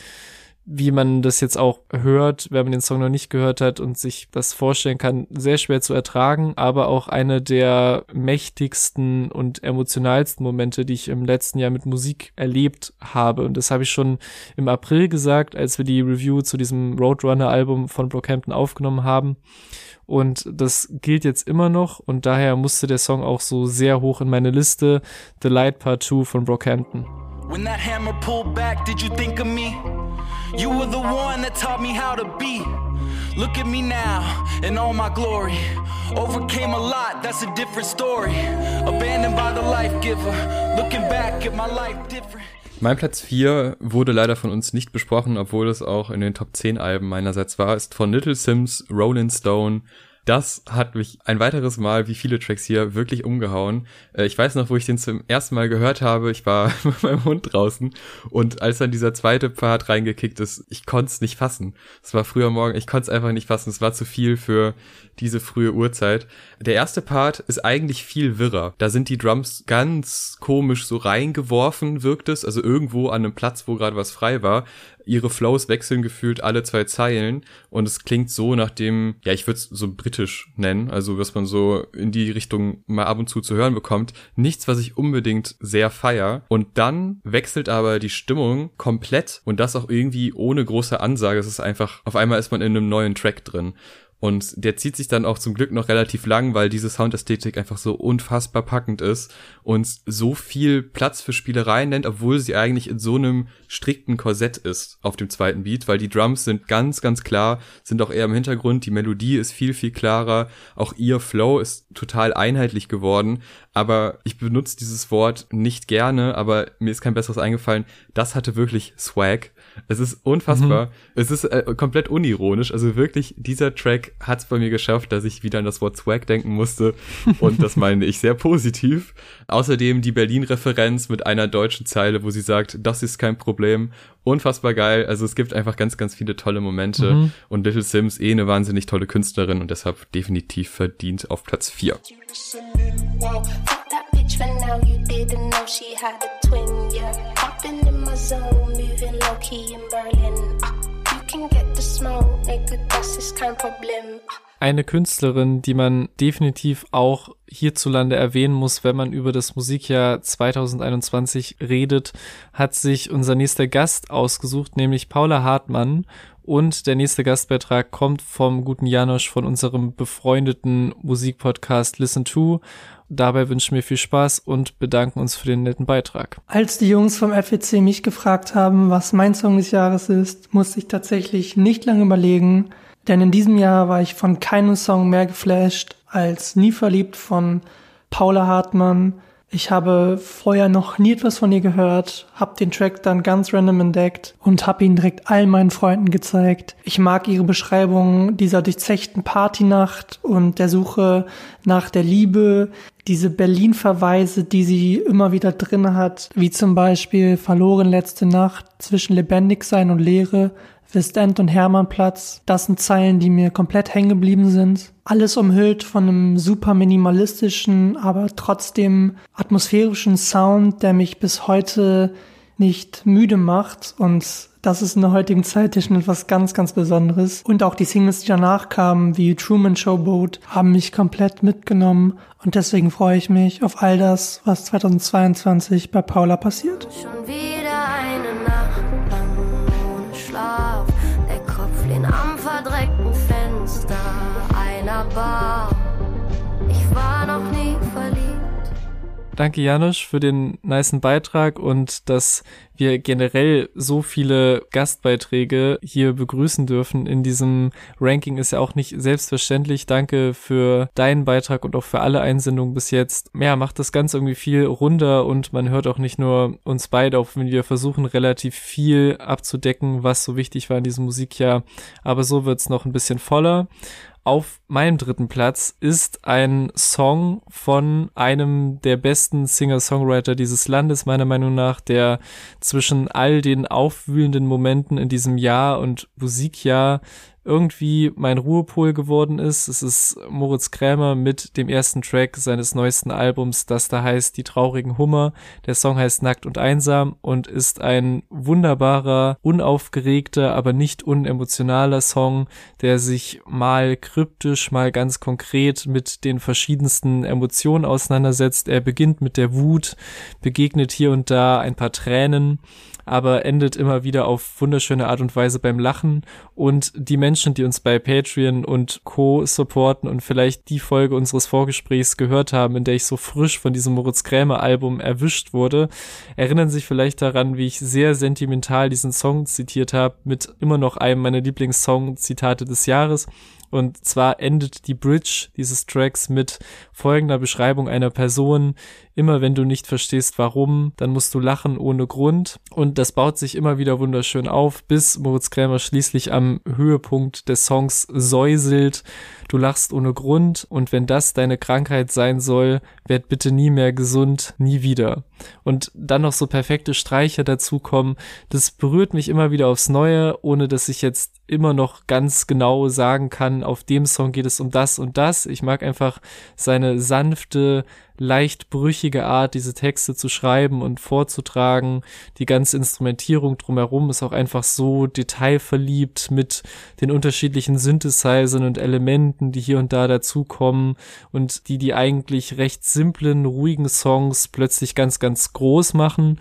wie man das jetzt auch hört, wenn man den Song noch nicht gehört hat und sich das vorstellen kann, sehr schwer zu ertragen, aber auch eine der mächtigsten und emotionalsten Momente, die ich im letzten Jahr mit Musik erlebt habe. Und das habe ich schon im April gesagt, als wir die Review zu diesem Roadrunner-Album von Brockhampton aufgenommen haben. Und das gilt jetzt immer noch und daher musste der Song auch so sehr hoch in meine Liste. The Light Part 2 von Brockhampton.
When that hammer pulled back, did you think of me? You were the one that taught me how to be. Look at me now in all my glory. Overcame a lot, that's a different story. Abandoned by the life giver. Looking back at my life different.
Mein Platz 4 wurde leider von uns nicht besprochen, obwohl es auch in den Top 10 Alben meinerseits war, ist von Little Sims, Rolling Stone, das hat mich ein weiteres Mal, wie viele Tracks hier, wirklich umgehauen. Äh, ich weiß noch, wo ich den zum ersten Mal gehört habe. Ich war mit meinem Hund draußen und als dann dieser zweite Part reingekickt ist, ich konnte es nicht fassen. Es war früher Morgen, ich konnte es einfach nicht fassen. Es war zu viel für diese frühe Uhrzeit. Der erste Part ist eigentlich viel wirrer. Da sind die Drums ganz komisch so reingeworfen, wirkt es. Also irgendwo an einem Platz, wo gerade was frei war ihre Flows wechseln gefühlt alle zwei Zeilen und es klingt so nach dem, ja, ich würde es so britisch nennen, also was man so in die Richtung mal ab und zu zu hören bekommt. Nichts, was ich unbedingt sehr feier. Und dann wechselt aber die Stimmung komplett und das auch irgendwie ohne große Ansage. Es ist einfach, auf einmal ist man in einem neuen Track drin. Und der zieht sich dann auch zum Glück noch relativ lang, weil diese Soundästhetik einfach so unfassbar packend ist und so viel Platz für Spielereien nennt, obwohl sie eigentlich in so einem strikten Korsett ist auf dem zweiten Beat, weil die Drums sind ganz, ganz klar, sind auch eher im Hintergrund, die Melodie ist viel, viel klarer, auch ihr Flow ist total einheitlich geworden, aber ich benutze dieses Wort nicht gerne, aber mir ist kein besseres eingefallen, das hatte wirklich Swag es ist unfassbar. Mhm. Es ist äh, komplett unironisch. Also wirklich, dieser Track hat es bei mir geschafft, dass ich wieder an das Wort Swag denken musste. Und das meine ich sehr positiv. Außerdem die Berlin-Referenz mit einer deutschen Zeile, wo sie sagt, das ist kein Problem. Unfassbar geil. Also es gibt einfach ganz, ganz viele tolle Momente. Mhm. Und Little Sims eh eine wahnsinnig tolle Künstlerin und deshalb definitiv verdient auf Platz 4. Eine Künstlerin, die man definitiv auch hierzulande erwähnen muss, wenn man über das Musikjahr 2021 redet, hat sich unser nächster Gast ausgesucht, nämlich Paula Hartmann. Und der nächste Gastbeitrag kommt vom guten Janosch von unserem befreundeten Musikpodcast Listen to. Dabei wünschen wir viel Spaß und bedanken uns für den netten Beitrag.
Als die Jungs vom FEC mich gefragt haben, was mein Song des Jahres ist, musste ich tatsächlich nicht lange überlegen, denn in diesem Jahr war ich von keinem Song mehr geflasht als Nie verliebt von Paula Hartmann, ich habe vorher noch nie etwas von ihr gehört, hab den Track dann ganz random entdeckt und hab ihn direkt all meinen Freunden gezeigt. Ich mag ihre Beschreibung dieser durchzechten Partynacht und der Suche nach der Liebe, diese Berlin-Verweise, die sie immer wieder drin hat, wie zum Beispiel Verloren letzte Nacht zwischen lebendig sein und Leere, Westend und Hermannplatz. Das sind Zeilen, die mir komplett hängen geblieben sind. Alles umhüllt von einem super minimalistischen, aber trotzdem atmosphärischen Sound, der mich bis heute nicht müde macht und das ist in der heutigen Zeit schon etwas ganz, ganz Besonderes. Und auch die Singles, die danach kamen, wie Truman Showboat, haben mich komplett mitgenommen. Und deswegen freue ich mich auf all das, was 2022 bei Paula passiert. Schon wieder
Danke, Janusz, für den niceen Beitrag und dass wir generell so viele Gastbeiträge hier begrüßen dürfen in diesem Ranking ist ja auch nicht selbstverständlich. Danke für deinen Beitrag und auch für alle Einsendungen bis jetzt. Ja, macht das Ganze irgendwie viel runder und man hört auch nicht nur uns beide, auch wenn wir versuchen, relativ viel abzudecken, was so wichtig war in diesem Musikjahr. Aber so wird's noch ein bisschen voller auf meinem dritten Platz ist ein Song von einem der besten Singer-Songwriter dieses Landes, meiner Meinung nach, der zwischen all den aufwühlenden Momenten in diesem Jahr und Musikjahr irgendwie mein Ruhepol geworden ist. Es ist Moritz Krämer mit dem ersten Track seines neuesten Albums, das da heißt Die traurigen Hummer. Der Song heißt Nackt und Einsam und ist ein wunderbarer, unaufgeregter, aber nicht unemotionaler Song, der sich mal kryptisch, mal ganz konkret mit den verschiedensten Emotionen auseinandersetzt. Er beginnt mit der Wut, begegnet hier und da ein paar Tränen, aber endet immer wieder auf wunderschöne Art und Weise beim Lachen und die Menschen, die uns bei Patreon und Co. supporten und vielleicht die Folge unseres Vorgesprächs gehört haben, in der ich so frisch von diesem Moritz Krämer Album erwischt wurde, erinnern sich vielleicht daran, wie ich sehr sentimental diesen Song zitiert habe mit immer noch einem meiner Lieblingssong-Zitate des Jahres. Und zwar endet die Bridge dieses Tracks mit folgender Beschreibung einer Person. Immer wenn du nicht verstehst, warum, dann musst du lachen ohne Grund. Und das baut sich immer wieder wunderschön auf, bis Moritz Krämer schließlich am Höhepunkt des Songs säuselt. Du lachst ohne Grund. Und wenn das deine Krankheit sein soll, werd bitte nie mehr gesund, nie wieder. Und dann noch so perfekte Streicher dazukommen. Das berührt mich immer wieder aufs Neue, ohne dass ich jetzt immer noch ganz genau sagen kann, auf dem Song geht es um das und das. Ich mag einfach seine sanfte, leicht brüchige Art, diese Texte zu schreiben und vorzutragen. Die ganze Instrumentierung drumherum ist auch einfach so detailverliebt mit den unterschiedlichen Synthesizern und Elementen, die hier und da dazukommen und die die eigentlich recht simplen, ruhigen Songs plötzlich ganz, ganz groß machen.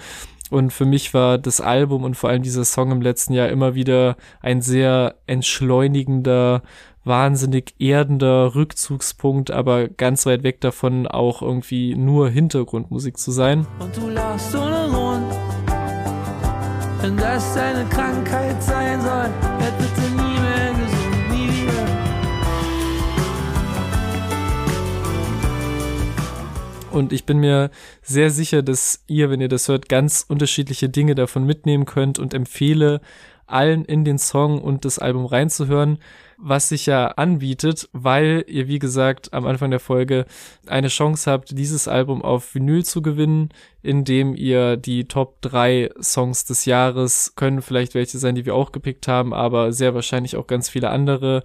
Und für mich war das Album und vor allem dieser Song im letzten Jahr immer wieder ein sehr entschleunigender, wahnsinnig erdender Rückzugspunkt, aber ganz weit weg davon auch irgendwie nur Hintergrundmusik zu sein.
Und du lachst ohne Grund, wenn das deine Krankheit sein soll, bitte nie
Und ich bin mir sehr sicher, dass ihr, wenn ihr das hört, ganz unterschiedliche Dinge davon mitnehmen könnt und empfehle allen in den Song und das Album reinzuhören, was sich ja anbietet, weil ihr, wie gesagt, am Anfang der Folge eine Chance habt, dieses Album auf Vinyl zu gewinnen, indem ihr die Top 3 Songs des Jahres können vielleicht welche sein, die wir auch gepickt haben, aber sehr wahrscheinlich auch ganz viele andere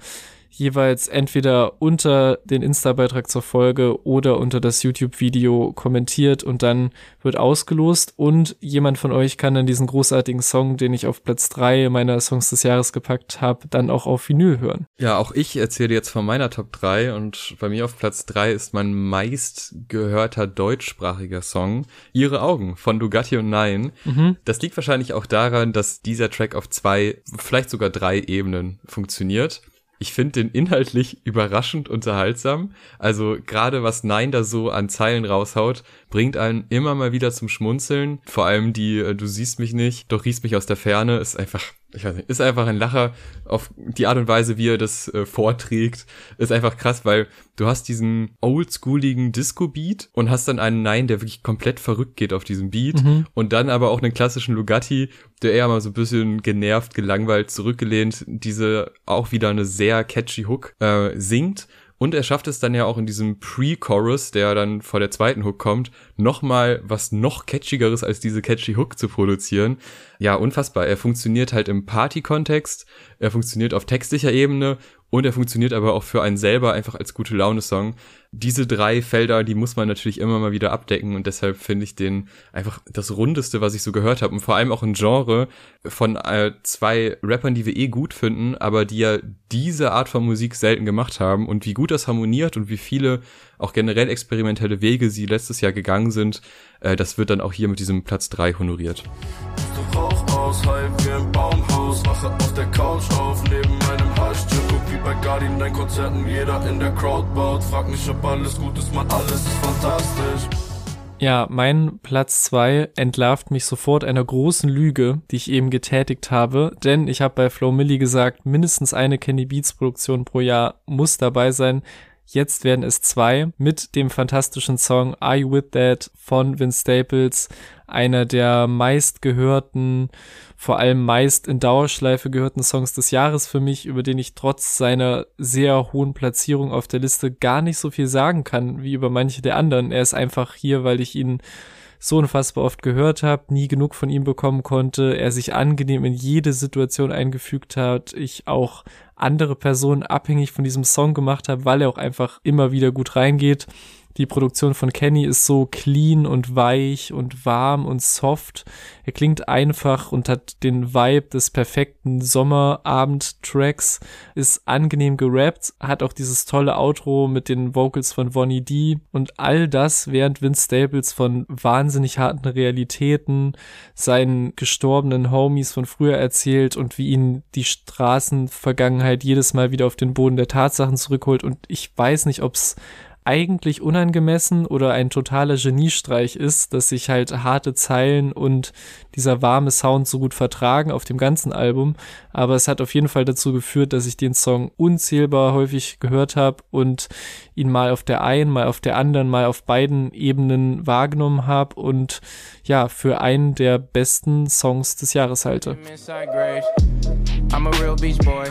jeweils entweder unter den Insta-Beitrag zur Folge oder unter das YouTube-Video kommentiert und dann wird ausgelost und jemand von euch kann dann diesen großartigen Song, den ich auf Platz drei meiner Songs des Jahres gepackt habe, dann auch auf Vinyl hören.
Ja, auch ich erzähle jetzt von meiner Top 3 und bei mir auf Platz 3 ist mein meist gehörter deutschsprachiger Song Ihre Augen von Dugatti und Nein.
Mhm.
Das liegt wahrscheinlich auch daran, dass dieser Track auf zwei, vielleicht sogar drei Ebenen funktioniert. Ich finde den inhaltlich überraschend unterhaltsam. Also gerade was Nein da so an Zeilen raushaut, bringt einen immer mal wieder zum Schmunzeln. Vor allem die äh, Du siehst mich nicht, doch riechst mich aus der Ferne, ist einfach, ich weiß nicht, ist einfach ein Lacher auf die Art und Weise, wie er das äh, vorträgt, ist einfach krass, weil du hast diesen oldschooligen Disco-Beat und hast dann einen Nein, der wirklich komplett verrückt geht auf diesem Beat
Mhm.
und dann aber auch einen klassischen Lugatti, der eher mal so ein bisschen genervt, gelangweilt, zurückgelehnt, diese auch wieder eine sehr catchy Hook äh, singt. Und er schafft es dann ja auch in diesem Pre-Chorus, der dann vor der zweiten Hook kommt, nochmal was noch catchigeres als diese catchy Hook zu produzieren. Ja, unfassbar. Er funktioniert halt im Party-Kontext, er funktioniert auf textlicher Ebene und er funktioniert aber auch für einen selber einfach als gute Laune-Song. Diese drei Felder, die muss man natürlich immer mal wieder abdecken und deshalb finde ich den einfach das rundeste, was ich so gehört habe und vor allem auch ein Genre von äh, zwei Rappern, die wir eh gut finden, aber die ja diese Art von Musik selten gemacht haben und wie gut das harmoniert und wie viele auch generell experimentelle Wege sie letztes Jahr gegangen sind, äh, das wird dann auch hier mit diesem Platz drei honoriert.
Rauch aus, halb wie ein Baumhaus, auf der Couch auf, neben wie bei Guardian, dein Konzerten, jeder in der Crowd baut, frag mich, ob alles gut ist, man, alles ist fantastisch.
Ja, mein Platz zwei entlarvt mich sofort einer großen Lüge, die ich eben getätigt habe, denn ich habe bei Flow Milli gesagt, mindestens eine Candy Beats Produktion pro Jahr muss dabei sein. Jetzt werden es zwei mit dem fantastischen Song Are You With That von Vince Staples, einer der meistgehörten, vor allem meist in Dauerschleife gehörten Songs des Jahres für mich, über den ich trotz seiner sehr hohen Platzierung auf der Liste gar nicht so viel sagen kann wie über manche der anderen. Er ist einfach hier, weil ich ihn so unfassbar oft gehört habe, nie genug von ihm bekommen konnte, er sich angenehm in jede Situation eingefügt hat, ich auch andere Personen abhängig von diesem Song gemacht habe, weil er auch einfach immer wieder gut reingeht. Die Produktion von Kenny ist so clean und weich und warm und soft. Er klingt einfach und hat den Vibe des perfekten Sommerabend-Tracks, ist angenehm gerappt, hat auch dieses tolle Outro mit den Vocals von Vonnie D und all das, während Vince Staples von wahnsinnig harten Realitäten, seinen gestorbenen Homies von früher erzählt und wie ihn die Straßenvergangenheit jedes Mal wieder auf den Boden der Tatsachen zurückholt und ich weiß nicht, ob's eigentlich unangemessen oder ein totaler Geniestreich ist, dass sich halt harte Zeilen und dieser warme Sound so gut vertragen auf dem ganzen Album. Aber es hat auf jeden Fall dazu geführt, dass ich den Song unzählbar häufig gehört habe und ihn mal auf der einen, mal auf der anderen, mal auf beiden Ebenen wahrgenommen habe und ja, für einen der besten Songs des Jahres halte. I'm a real beach boy.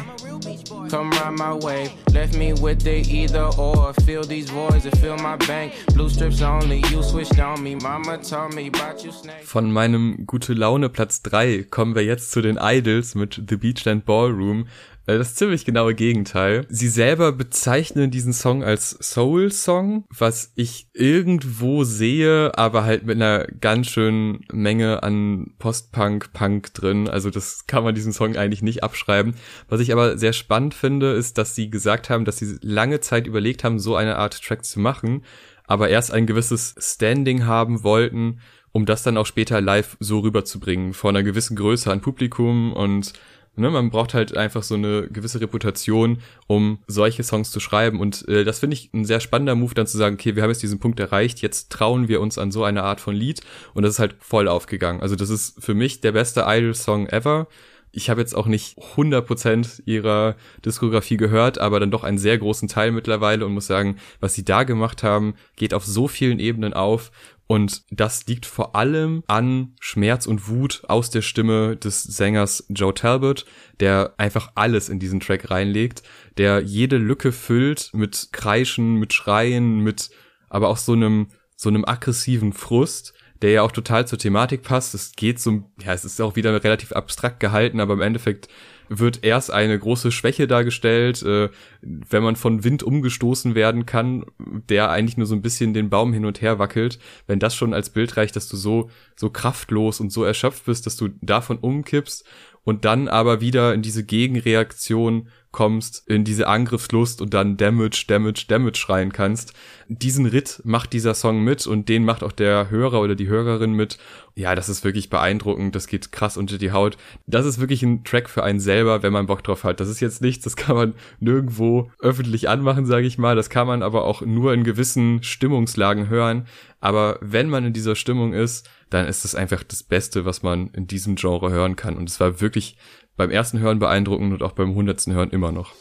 Come ride my wave. Left me with the either or. Fill these voids and fill my bank. Blue strips only. You switched on me. Mama told me about you snake. Von meinem gute Laune Platz 3 kommen wir jetzt zu den Idols mit The Beachland Ballroom. Äh, das ziemlich genaue Gegenteil. Sie selber bezeichnen diesen Song als Soul-Song, was ich irgendwo sehe, aber halt mit einer ganz schönen Menge an Post-Punk, Punk drin. Also das kann man diesen Song eigentlich nicht abschreiben. Was ich aber sehr spannend finde, ist, dass sie gesagt haben, dass sie lange Zeit überlegt haben, so eine Art Track zu machen, aber erst ein gewisses Standing haben wollten, um das dann auch später live so rüberzubringen, vor einer gewissen Größe an Publikum und Ne, man braucht halt einfach so eine gewisse Reputation, um solche Songs zu schreiben. Und äh, das finde ich ein sehr spannender Move, dann zu sagen, okay, wir haben jetzt diesen Punkt erreicht, jetzt trauen wir uns an so eine Art von Lied. Und das ist halt voll aufgegangen. Also das ist für mich der beste Idol-Song ever. Ich habe jetzt auch nicht 100% ihrer Diskografie gehört, aber dann doch einen sehr großen Teil mittlerweile und muss sagen, was sie da gemacht haben, geht auf so vielen Ebenen auf und das liegt vor allem an Schmerz und Wut aus der Stimme des Sängers Joe Talbot, der einfach alles in diesen Track reinlegt, der jede Lücke füllt mit Kreischen, mit Schreien, mit aber auch so einem so einem aggressiven Frust, der ja auch total zur Thematik passt. Es geht so, ja, es ist auch wieder relativ abstrakt gehalten, aber im Endeffekt wird erst eine große Schwäche dargestellt, äh, wenn man von Wind umgestoßen werden kann, der eigentlich nur so ein bisschen den Baum hin und her wackelt. Wenn das schon als Bild reicht, dass du so, so kraftlos und so erschöpft bist, dass du davon umkippst und dann aber wieder in diese Gegenreaktion kommst, in diese Angriffslust und dann Damage, Damage, Damage schreien kannst. Diesen Ritt macht dieser Song mit und den macht auch der Hörer oder die Hörerin mit. Ja, das ist wirklich beeindruckend, das geht krass unter die Haut. Das ist wirklich ein Track für einen selber, wenn man Bock drauf hat. Das ist jetzt nichts, das kann man nirgendwo öffentlich anmachen, sage ich mal. Das kann man aber auch nur in gewissen Stimmungslagen hören. Aber wenn man in dieser Stimmung ist, dann ist es einfach das Beste, was man in diesem Genre hören kann. Und es war wirklich beim ersten Hören beeindruckend und auch beim hundertsten Hören immer noch.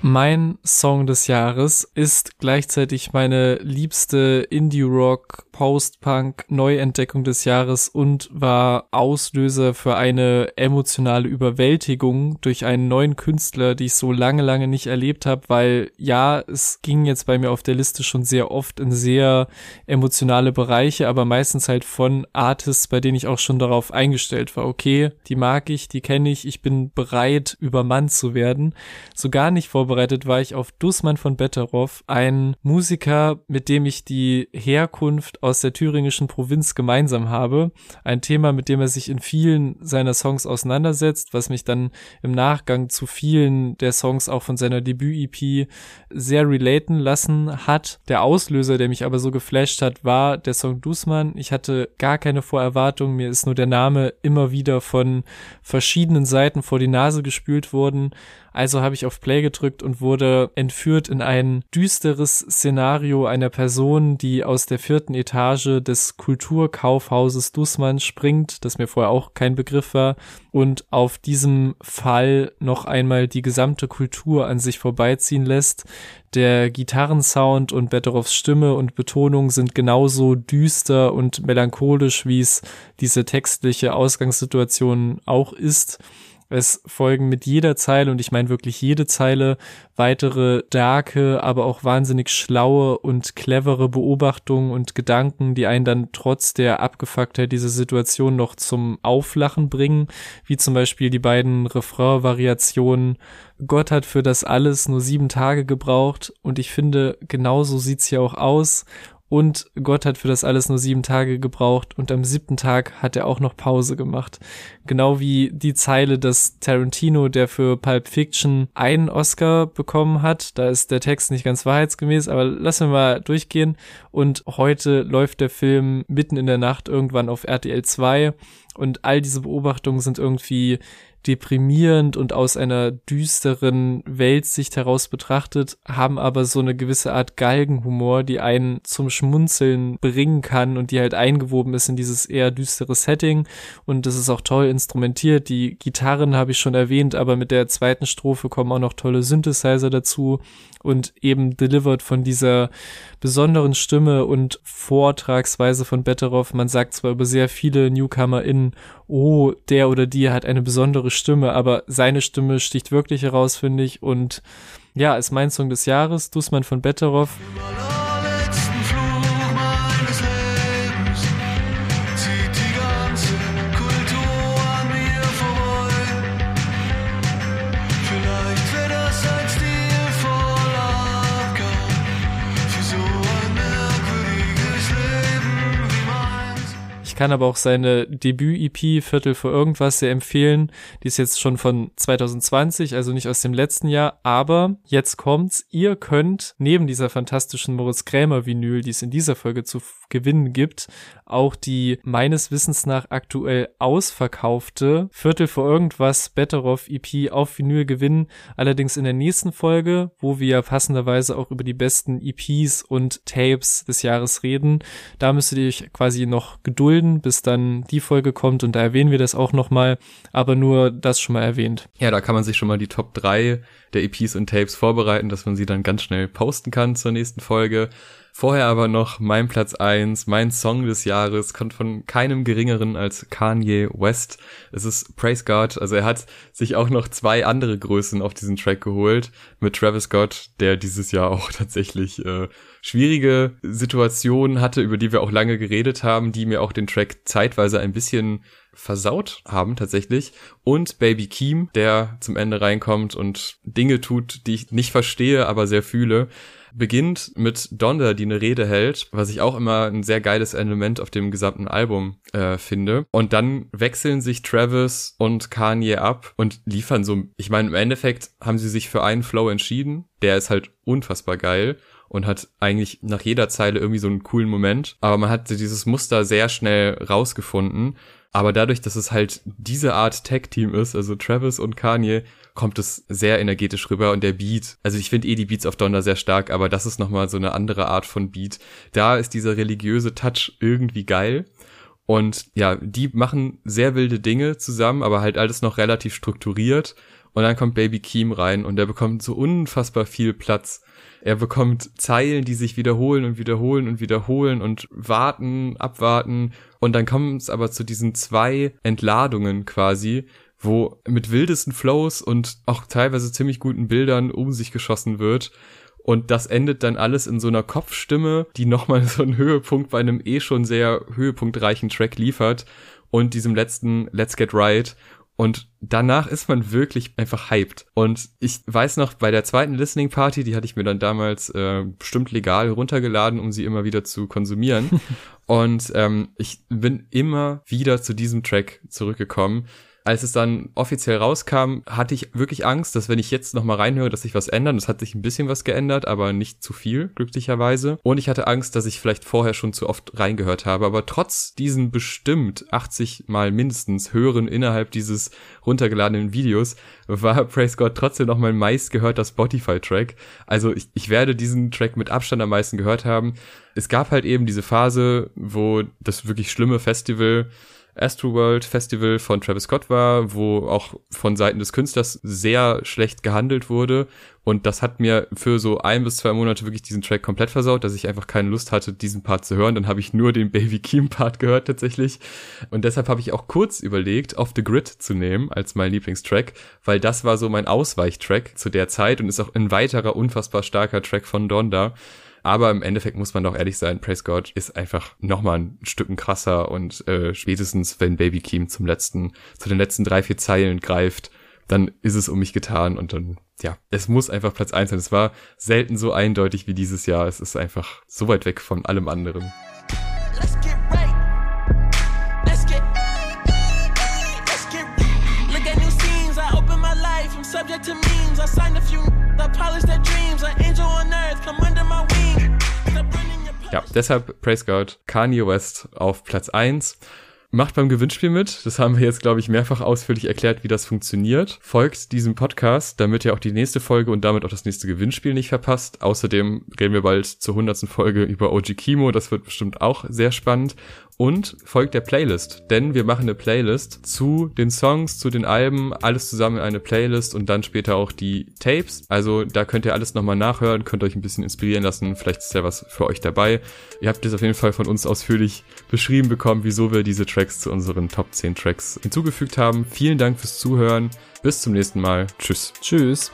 Mein Song des Jahres ist gleichzeitig meine liebste Indie-Rock Post-Punk-Neuentdeckung des Jahres und war Auslöser für eine emotionale Überwältigung durch einen neuen Künstler, die ich so lange, lange nicht erlebt habe, weil ja, es ging jetzt bei mir auf der Liste schon sehr oft in sehr emotionale Bereiche, aber meistens halt von Artists, bei denen ich auch schon darauf eingestellt war, okay, die mag ich, die kenne ich, ich bin bereit, übermannt zu werden. So gar nicht vorbereitet war ich auf Dussmann von Betteroff, ein Musiker, mit dem ich die Herkunft aus der thüringischen Provinz gemeinsam habe. Ein Thema, mit dem er sich in vielen seiner Songs auseinandersetzt, was mich dann im Nachgang zu vielen der Songs auch von seiner Debüt-EP sehr relaten lassen hat. Der Auslöser, der mich aber so geflasht hat, war der Song Dusman. Ich hatte gar keine Vorerwartung. Mir ist nur der Name immer wieder von verschiedenen Seiten vor die Nase gespült worden also habe ich auf Play gedrückt und wurde entführt in ein düsteres Szenario einer Person, die aus der vierten Etage des Kulturkaufhauses Dussmann springt, das mir vorher auch kein Begriff war, und auf diesem Fall noch einmal die gesamte Kultur an sich vorbeiziehen lässt. Der Gitarrensound und Betteroffs Stimme und Betonung sind genauso düster und melancholisch, wie es diese textliche Ausgangssituation auch ist. Es folgen mit jeder Zeile, und ich meine wirklich jede Zeile, weitere darke, aber auch wahnsinnig schlaue und clevere Beobachtungen und Gedanken, die einen dann trotz der Abgefucktheit dieser Situation noch zum Auflachen bringen, wie zum Beispiel die beiden Refrain-Variationen Gott hat für das alles nur sieben Tage gebraucht und ich finde, genauso sieht's hier auch aus und Gott hat für das alles nur sieben Tage gebraucht und am siebten Tag hat er auch noch Pause gemacht. Genau wie die Zeile, dass Tarantino, der für Pulp Fiction einen Oscar bekommen hat, da ist der Text nicht ganz wahrheitsgemäß, aber lassen wir mal durchgehen. Und heute läuft der Film mitten in der Nacht irgendwann auf RTL 2 und all diese Beobachtungen sind irgendwie deprimierend und aus einer düsteren Weltsicht heraus betrachtet, haben aber so eine gewisse Art Galgenhumor, die einen zum Schmunzeln bringen kann und die halt eingewoben ist in dieses eher düstere Setting und das ist auch toll instrumentiert. Die Gitarren habe ich schon erwähnt, aber mit der zweiten Strophe kommen auch noch tolle Synthesizer dazu und eben delivered von dieser besonderen Stimme und Vortragsweise von Betteroff. Man sagt zwar über sehr viele NewcomerInnen, oh, der oder die hat eine besondere Stimme, aber seine Stimme sticht wirklich heraus, finde ich. Und ja, ist mein Song des Jahres, Dussmann von Betteroff. Kann aber auch seine Debüt-EP Viertel vor irgendwas sehr empfehlen. Die ist jetzt schon von 2020, also nicht aus dem letzten Jahr, aber jetzt kommt's. Ihr könnt neben dieser fantastischen Moritz Krämer Vinyl, die es in dieser Folge zu gewinnen gibt, auch die meines Wissens nach aktuell ausverkaufte Viertel vor irgendwas Betteroff EP auf Vinyl gewinnen. Allerdings in der nächsten Folge, wo wir passenderweise auch über die besten EPs und Tapes des Jahres reden. Da müsstet ihr euch quasi noch gedulden warten, bis dann die Folge kommt und da erwähnen wir das auch nochmal, aber nur das schon mal erwähnt.
Ja, da kann man sich schon mal die Top 3 der EPs und Tapes vorbereiten, dass man sie dann ganz schnell posten kann zur nächsten Folge. Vorher aber noch mein Platz eins, mein Song des Jahres, kommt von keinem geringeren als Kanye West. Es ist Praise God, also er hat sich auch noch zwei andere Größen auf diesen Track geholt, mit Travis Scott, der dieses Jahr auch tatsächlich äh, schwierige Situationen hatte, über die wir auch lange geredet haben, die mir auch den Track zeitweise ein bisschen versaut haben tatsächlich. Und Baby Keem, der zum Ende reinkommt und Dinge tut, die ich nicht verstehe, aber sehr fühle beginnt mit Donda, die eine Rede hält, was ich auch immer ein sehr geiles Element auf dem gesamten Album äh, finde. Und dann wechseln sich Travis und Kanye ab und liefern so, ich meine, im Endeffekt haben sie sich für einen Flow entschieden. Der ist halt unfassbar geil und hat eigentlich nach jeder Zeile irgendwie so einen coolen Moment. Aber man hat dieses Muster sehr schnell rausgefunden. Aber dadurch, dass es halt diese Art Tag-Team ist, also Travis und Kanye, kommt es sehr energetisch rüber und der Beat, also ich finde eh die Beats auf Donner sehr stark, aber das ist nochmal so eine andere Art von Beat. Da ist dieser religiöse Touch irgendwie geil. Und ja, die machen sehr wilde Dinge zusammen, aber halt alles noch relativ strukturiert. Und dann kommt Baby Keem rein und der bekommt so unfassbar viel Platz. Er bekommt Zeilen, die sich wiederholen und wiederholen und wiederholen und warten, abwarten. Und dann kommt es aber zu diesen zwei Entladungen quasi, wo mit wildesten Flows und auch teilweise ziemlich guten Bildern um sich geschossen wird. Und das endet dann alles in so einer Kopfstimme, die nochmal so einen Höhepunkt bei einem eh schon sehr höhepunktreichen Track liefert und diesem letzten Let's Get Right. Und danach ist man wirklich einfach hyped. Und ich weiß noch, bei der zweiten Listening Party, die hatte ich mir dann damals äh, bestimmt legal runtergeladen, um sie immer wieder zu konsumieren. und ähm, ich bin immer wieder zu diesem Track zurückgekommen als es dann offiziell rauskam, hatte ich wirklich Angst, dass wenn ich jetzt nochmal reinhöre, dass sich was ändert. Es hat sich ein bisschen was geändert, aber nicht zu viel, glücklicherweise. Und ich hatte Angst, dass ich vielleicht vorher schon zu oft reingehört habe. Aber trotz diesen bestimmt 80 mal mindestens hören innerhalb dieses runtergeladenen Videos, war Praise God trotzdem noch mein meistgehörter Spotify-Track. Also ich, ich werde diesen Track mit Abstand am meisten gehört haben. Es gab halt eben diese Phase, wo das wirklich schlimme Festival Astroworld Festival von Travis Scott war, wo auch von Seiten des Künstlers sehr schlecht gehandelt wurde. Und das hat mir für so ein bis zwei Monate wirklich diesen Track komplett versaut, dass ich einfach keine Lust hatte, diesen Part zu hören. Dann habe ich nur den Baby Keem Part gehört tatsächlich. Und deshalb habe ich auch kurz überlegt, Off the Grid zu nehmen als mein Lieblingstrack, weil das war so mein Ausweichtrack zu der Zeit und ist auch ein weiterer unfassbar starker Track von Donda. Aber im Endeffekt muss man doch ehrlich sein, Praise God ist einfach nochmal ein Stück krasser und äh, spätestens, wenn Baby Keem zum letzten, zu den letzten drei, vier Zeilen greift, dann ist es um mich getan und dann, ja, es muss einfach Platz eins sein. Es war selten so eindeutig wie dieses Jahr. Es ist einfach so weit weg von allem anderen. Ja, deshalb Praise God, Kanye West auf Platz eins Macht beim Gewinnspiel mit. Das haben wir jetzt, glaube ich, mehrfach ausführlich erklärt, wie das funktioniert. Folgt diesem Podcast, damit ihr auch die nächste Folge und damit auch das nächste Gewinnspiel nicht verpasst. Außerdem reden wir bald zur hundertsten Folge über OG Kimo. Das wird bestimmt auch sehr spannend und folgt der Playlist, denn wir machen eine Playlist zu den Songs, zu den Alben, alles zusammen in eine Playlist und dann später auch die Tapes. Also da könnt ihr alles nochmal nachhören, könnt euch ein bisschen inspirieren lassen, vielleicht ist ja was für euch dabei. Ihr habt das auf jeden Fall von uns ausführlich beschrieben bekommen, wieso wir diese Tracks zu unseren Top 10 Tracks hinzugefügt haben. Vielen Dank fürs Zuhören. Bis zum nächsten Mal. Tschüss.
Tschüss.